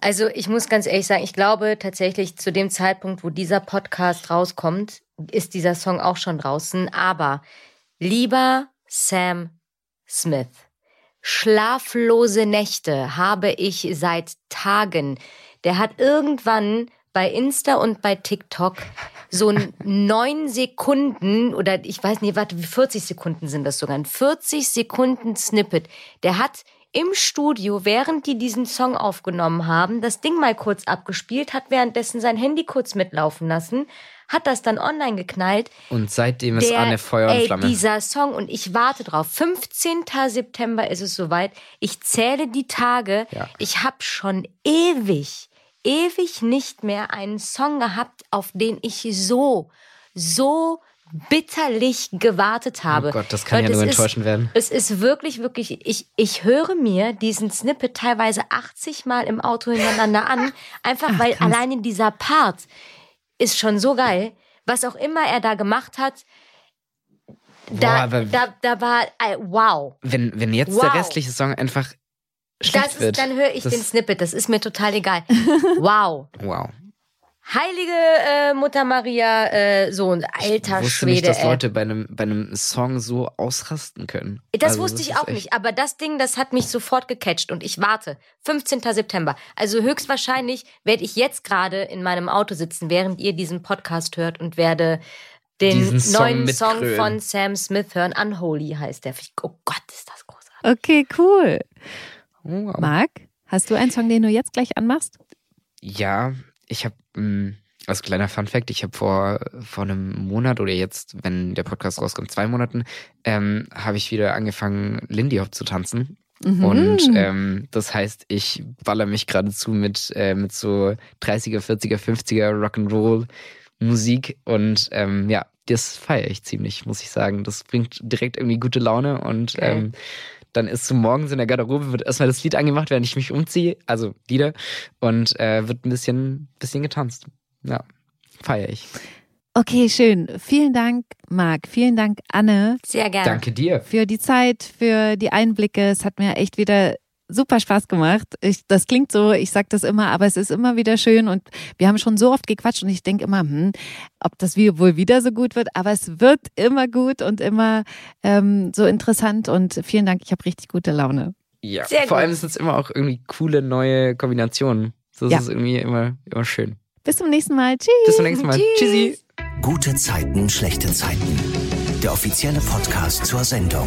S3: Also ich muss ganz ehrlich sagen, ich glaube tatsächlich zu dem Zeitpunkt, wo dieser Podcast rauskommt, ist dieser Song auch schon draußen. Aber lieber Sam Smith, schlaflose Nächte habe ich seit Tagen. Der hat irgendwann bei Insta und bei TikTok so neun Sekunden oder ich weiß nicht, warte, wie 40 Sekunden sind das sogar, ein 40 Sekunden Snippet. Der hat im Studio, während die diesen Song aufgenommen haben, das Ding mal kurz abgespielt, hat währenddessen sein Handy kurz mitlaufen lassen, hat das dann online geknallt.
S2: Und seitdem ist
S3: Der,
S2: Anne Feuer und
S3: ey,
S2: Flamme.
S3: dieser Song und ich warte drauf. 15. September ist es soweit. Ich zähle die Tage.
S2: Ja.
S3: Ich habe schon ewig, ewig nicht mehr einen Song gehabt, auf den ich so, so bitterlich gewartet habe.
S2: Oh Gott, das kann
S3: Leute,
S2: ja nur
S3: es ist-
S2: enttäuschend werden.
S3: Es ist wirklich, wirklich, ich, ich höre mir diesen Snippet teilweise 80 Mal im Auto hintereinander an, einfach weil alleine dieser Part ist schon so geil. Was auch immer er da gemacht hat,
S2: Boah,
S3: da,
S2: aber
S3: da, da war, äh, wow.
S2: wenn, wenn jetzt
S3: Wow.
S2: der restliche Song einfach
S3: Das
S2: wird.
S3: ist, dann höre ich
S2: das,
S3: den Snippet, das ist mir total egal. Wow.
S2: Wow.
S3: Heilige äh, Mutter Maria, äh, so ein alter
S2: ich wusste
S3: Schwede.
S2: nicht, dass
S3: ey.
S2: Leute bei einem, bei einem Song so ausrasten können.
S3: Das
S2: Also,
S3: wusste ich
S2: ist
S3: auch nicht, aber das Ding, das hat mich sofort gecatcht und ich warte. 15. September. Also höchstwahrscheinlich werde ich jetzt gerade in meinem Auto sitzen, während ihr diesen Podcast hört und werde den
S2: Diesen Song
S3: neuen Song
S2: mitgrölen.
S3: von Sam Smith hören. Unholy heißt der. Oh Gott, ist das großartig.
S4: Okay, cool.
S2: Wow.
S4: Marc, hast du einen Song, den du jetzt gleich anmachst?
S2: Ja, ich habe, als kleiner Fun Fact, ich habe vor, vor einem Monat oder jetzt, wenn der Podcast rauskommt, zwei Monaten, ähm, habe ich wieder angefangen, Lindy Hop zu tanzen.
S4: Mhm.
S2: Und ähm, das heißt, ich baller mich geradezu mit, äh, mit so 30er, 40er, 50er Rock'n'Roll Musik und ähm, ja, das feiere ich ziemlich, muss ich sagen. Das bringt direkt irgendwie gute Laune und
S3: Geil.
S2: ähm, dann ist so morgens in der Garderobe, wird erstmal das Lied angemacht, während ich mich umziehe, also Lieder, und äh, wird ein bisschen, bisschen getanzt. Ja, feiere ich.
S4: Okay, schön. Vielen Dank, Marc. Vielen Dank, Anne,
S3: Sehr gerne.
S2: Danke dir.
S4: für die Zeit, für die Einblicke. Es hat mir echt wieder super Spaß gemacht. Ich, das klingt so, ich sag das immer, aber es ist immer wieder schön und wir haben schon so oft gequatscht und ich denke immer, hm, ob das wie- wohl wieder so gut wird, aber es wird immer gut und immer ähm, so interessant und vielen Dank, ich habe richtig gute Laune.
S2: Ja,
S3: Sehr
S2: vor
S3: gut.
S2: allem sind es immer auch irgendwie coole neue Kombinationen. Das
S4: Ja.
S2: ist irgendwie immer, immer schön.
S4: Bis zum nächsten Mal. Tschüss.
S2: Bis zum nächsten Mal.
S3: Tschüss.
S2: Tschüssi.
S1: Gute Zeiten, schlechte Zeiten. Der offizielle Podcast zur Sendung.